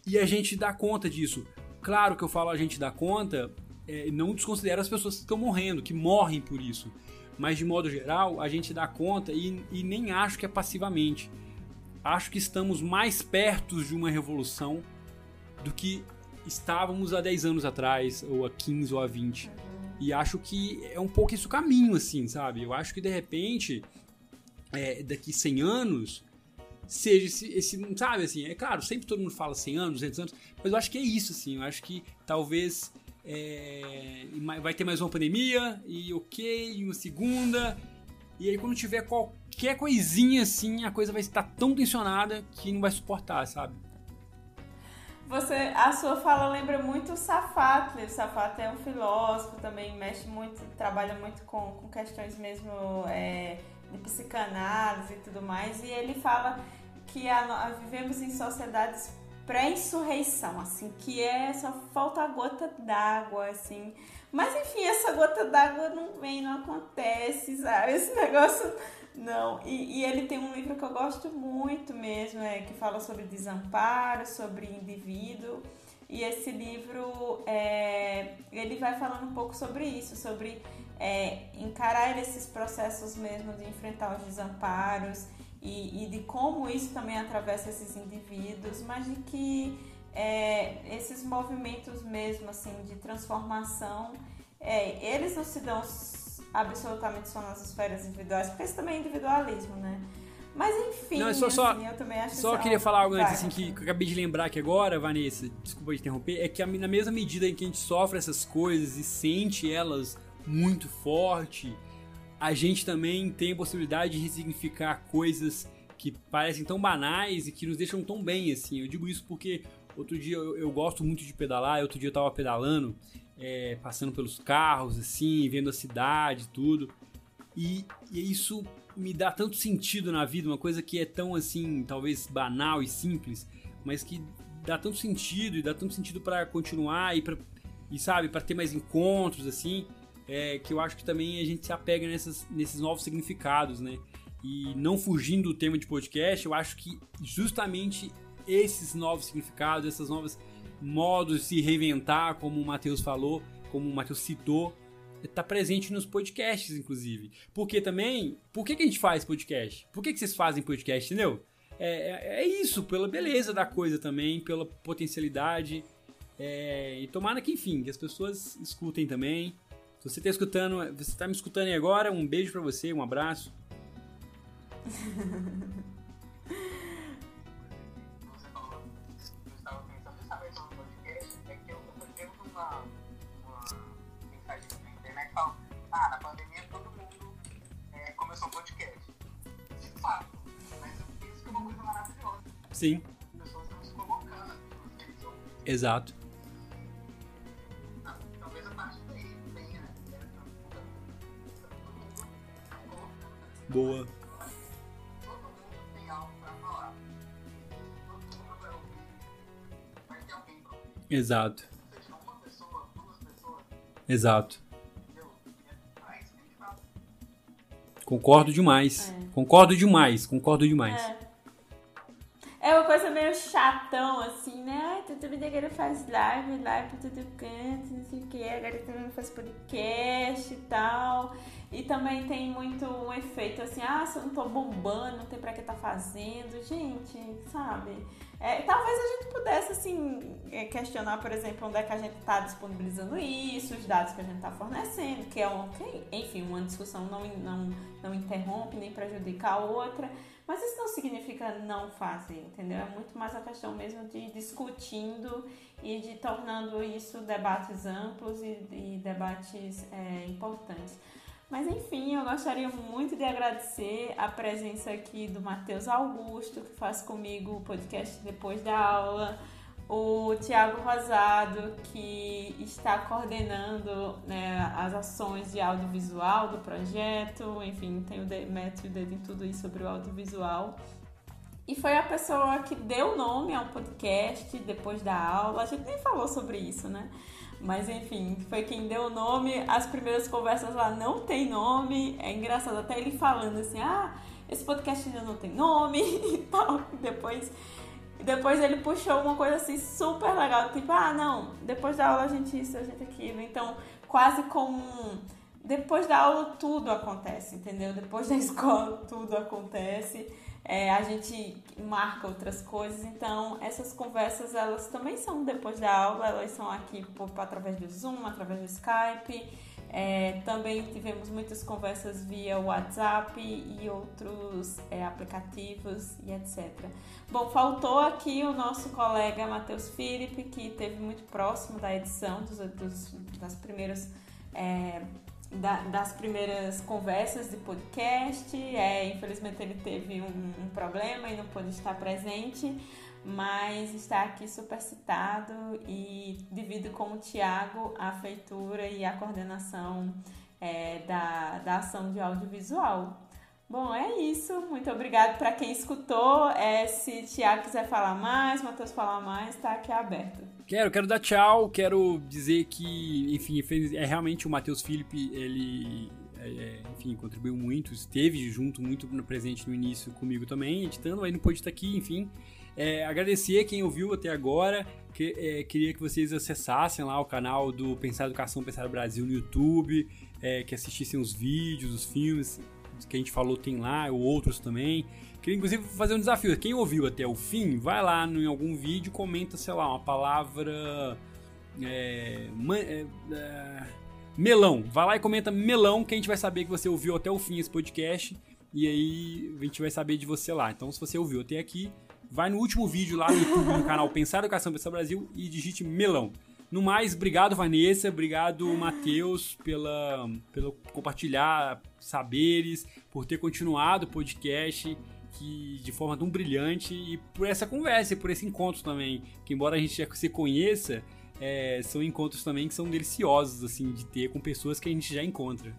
e a gente dá conta disso. Claro que eu falo a gente dá conta, é, não desconsidera as pessoas que estão morrendo, que morrem por isso mas de modo geral a gente dá conta e, e nem acho que é passivamente. Acho que estamos mais perto de uma revolução do que estávamos há 10 anos atrás, ou há 15 ou há 20. E acho que é um pouco esse o caminho, assim, sabe? Eu acho que de repente, é, daqui 100 anos, seja esse, esse, sabe, assim, é claro, sempre todo mundo fala 100 anos, 200 anos, mas eu acho que é isso, assim, eu acho que talvez é, vai ter mais uma pandemia, e ok, uma segunda. E aí quando tiver qualquer coisinha assim, a coisa vai estar tão tensionada que não vai suportar, sabe? Você, a sua fala lembra muito o Safato. O Safato é um filósofo, também mexe muito, trabalha muito com, com questões mesmo é, de psicanálise e tudo mais. E ele fala que a, a, vivemos em sociedades pré-insurreição, assim, que é só falta a gota d'água, assim. Mas enfim, essa gota d'água não vem, não acontece, sabe? Esse *laughs* negócio não. E, e, ele tem um livro que eu gosto muito mesmo, é, que fala sobre desamparo, sobre indivíduo. E esse livro, é, ele vai falando um pouco sobre isso, sobre é, encarar esses processos mesmo de enfrentar os desamparos e, e de como isso também atravessa esses indivíduos, mas de que é, esses movimentos mesmo assim de transformação, é, eles não se dão absolutamente só nas esferas individuais, porque isso também é individualismo, né? Mas enfim, não, só, só, assim, eu também acho Só queria falar algo antes, assim, que, que, eu acabei de lembrar aqui agora, Vanessa, desculpa te interromper, é que na mesma medida em que a gente sofre essas coisas e sente elas muito forte, a gente também tem a possibilidade de ressignificar coisas que parecem tão banais e que nos deixam tão bem, assim. Eu digo isso porque outro dia eu, eu gosto muito de pedalar, outro dia eu tava pedalando, é, passando pelos carros, assim, vendo a cidade tudo. E, e isso me dá tanto sentido na vida, uma coisa que é tão, assim, talvez banal e simples, mas que dá tanto sentido e dá tanto sentido para continuar e, pra, e sabe, para ter mais encontros, assim é, que eu acho que também a gente se apega nessas, nesses novos significados, né? E não fugindo do tema de podcast, eu acho que justamente esses novos significados, essas novas modos de se reinventar, como o Matheus falou, como o Matheus citou, está presente nos podcasts, inclusive. Porque também, por que, que a gente faz podcast? Por que, que vocês fazem podcast, entendeu? É, é, é isso, pela beleza da coisa também, pela potencialidade. É, e tomara que, enfim, que as pessoas escutem também. Se você está escutando, você está me escutando aí agora, um beijo para você, um abraço. *laughs* você falou, Boa. Exato. Exato. Concordo demais. É. Concordo demais. Concordo demais. É. é uma coisa meio chatão, assim, né? Ai, mundo agora faz live, live pra todo canto, não sei o que, agora mundo faz podcast e tal. E também tem muito um efeito assim, ah, se eu não tô bombando, não tem pra que tá fazendo. Gente, sabe? É, talvez a gente pudesse, assim, é, questionar, por exemplo, onde é que a gente está disponibilizando isso, os dados que a gente está fornecendo, que é um, enfim, uma discussão não, não, não interrompe nem prejudica a outra, mas isso não significa não fazer, entendeu? É muito mais a questão mesmo de discutindo e de tornando isso debates amplos e, e debates é, importantes. Mas enfim, eu gostaria muito de agradecer a presença aqui do Matheus Augusto, que faz comigo o podcast depois da aula, o Tiago Rosado, que está coordenando né, as ações de audiovisual do projeto, enfim, tem o mete o dedo em tudo isso sobre o audiovisual. E foi a pessoa que deu nome ao podcast depois da aula. A gente nem falou sobre isso, né? Mas enfim, foi quem deu o nome. As primeiras conversas lá não tem nome. É engraçado até ele falando assim: ah, esse podcast ainda não tem nome *laughs* e tal. Depois, depois ele puxou uma coisa assim super legal, tipo, ah, não, depois da aula a gente isso, a gente aquilo. Então, quase como. Depois da aula tudo acontece, entendeu? Depois da *laughs* escola tudo acontece é, a gente marca outras coisas, então essas conversas elas também são depois da aula, elas são aqui por, através do Zoom, através do Skype. É, também tivemos muitas conversas via WhatsApp e outros é, aplicativos e etc. Bom, faltou aqui o nosso colega Matheus Felipe, que esteve muito próximo da edição dos, dos das primeiras é, da, das primeiras conversas de podcast. É, infelizmente ele teve um, um, problema e não pôde estar presente, mas está aqui super citado e divido com o Tiago a feitura e a coordenação é, da, da ação de audiovisual. Bom, é isso. Muito obrigado para quem escutou. É, se Tiago quiser falar mais, Matheus falar mais, está aqui aberto. Quero, quero dar tchau. Quero dizer que, enfim, é realmente o Matheus Felipe, ele, é, é, enfim, contribuiu muito, esteve junto, muito presente no início comigo também, editando, aí não pôde estar aqui, enfim. É, agradecer quem ouviu até agora. Que, é, queria que vocês acessassem lá o canal do Pensar Educação, Pensar Brasil no YouTube, é, que assistissem os vídeos, os filmes que a gente falou tem lá, ou outros também. Queria inclusive fazer um desafio. Quem ouviu até o fim, vai lá em algum vídeo comenta, sei lá, uma palavra. É, é, é, melão. Vai lá e comenta melão, que a gente vai saber que você ouviu até o fim esse podcast. E aí a gente vai saber de você lá. Então, se você ouviu até aqui, vai no último vídeo lá no YouTube, no canal Pensar Educação Pensar Brasil e digite melão. No mais, obrigado Vanessa, obrigado Matheus pela, pelo compartilhar saberes, por ter continuado o podcast que, de forma tão brilhante e por essa conversa e por esse encontro também, que embora a gente já se conheça, é, são encontros também que são deliciosos assim de ter com pessoas que a gente já encontra.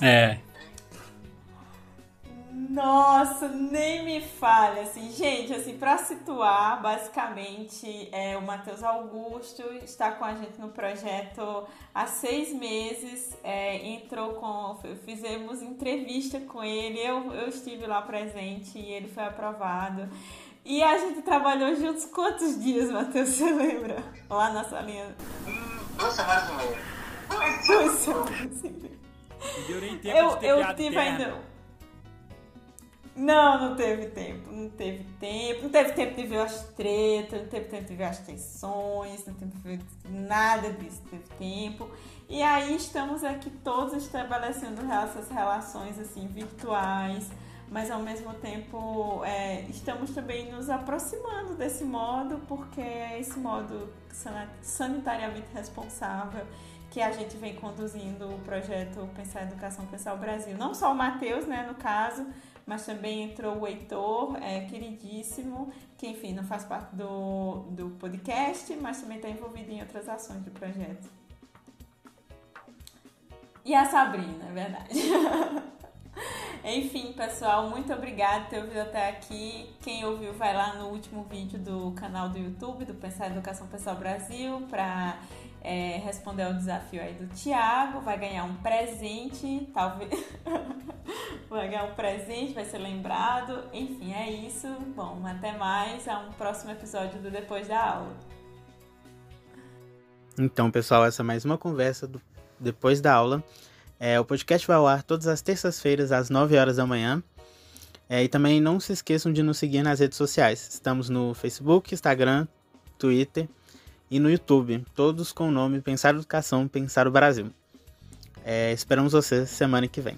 É, Nossa, nem me fale, assim, gente, assim, para situar, basicamente, é, o Matheus Augusto está com a gente no projeto há seis meses, é, entrou com, fizemos entrevista com ele, eu, eu estive lá presente e ele foi aprovado. E a gente trabalhou juntos quantos dias, Matheus, você lembra? Lá na salinha. Duas semanas e meia. Duas semanas e meia. Eu, de ter eu tive ainda não, não teve tempo. Não teve tempo. Não teve tempo de ver as tretas, não teve tempo de ver as tensões, não teve nada disso. Não teve tempo. E aí estamos aqui todos estabelecendo essas relações assim virtuais, mas ao mesmo tempo é, estamos também nos aproximando desse modo, porque é esse modo sanitariamente responsável que a gente vem conduzindo o projeto Pensar Educação, Pensar o Brasil. Não só o Matheus, né, no caso, mas também entrou o Heitor, é, queridíssimo, que enfim não faz parte do, do podcast, mas também está envolvido em outras ações do projeto. E a Sabrina, é verdade. *laughs* Enfim, pessoal, muito obrigada por ter ouvido até aqui. Quem ouviu, vai lá no último vídeo do canal do YouTube, do Pensar Educação Pessoal Brasil, para é, responder ao desafio aí do Tiago, vai ganhar um presente, talvez. *laughs* vai ganhar um presente, vai ser lembrado. Enfim, é isso. Bom, até mais. A um próximo episódio do Depois da Aula. Então, pessoal, essa é mais uma conversa do Depois da Aula. É, o podcast vai ao ar todas as terças-feiras, às 9 horas da manhã. É, e também não se esqueçam de nos seguir nas redes sociais. Estamos no Facebook, Instagram, Twitter e no YouTube, todos com o nome Pensar Educação, Pensar o Brasil. É, esperamos vocês semana que vem.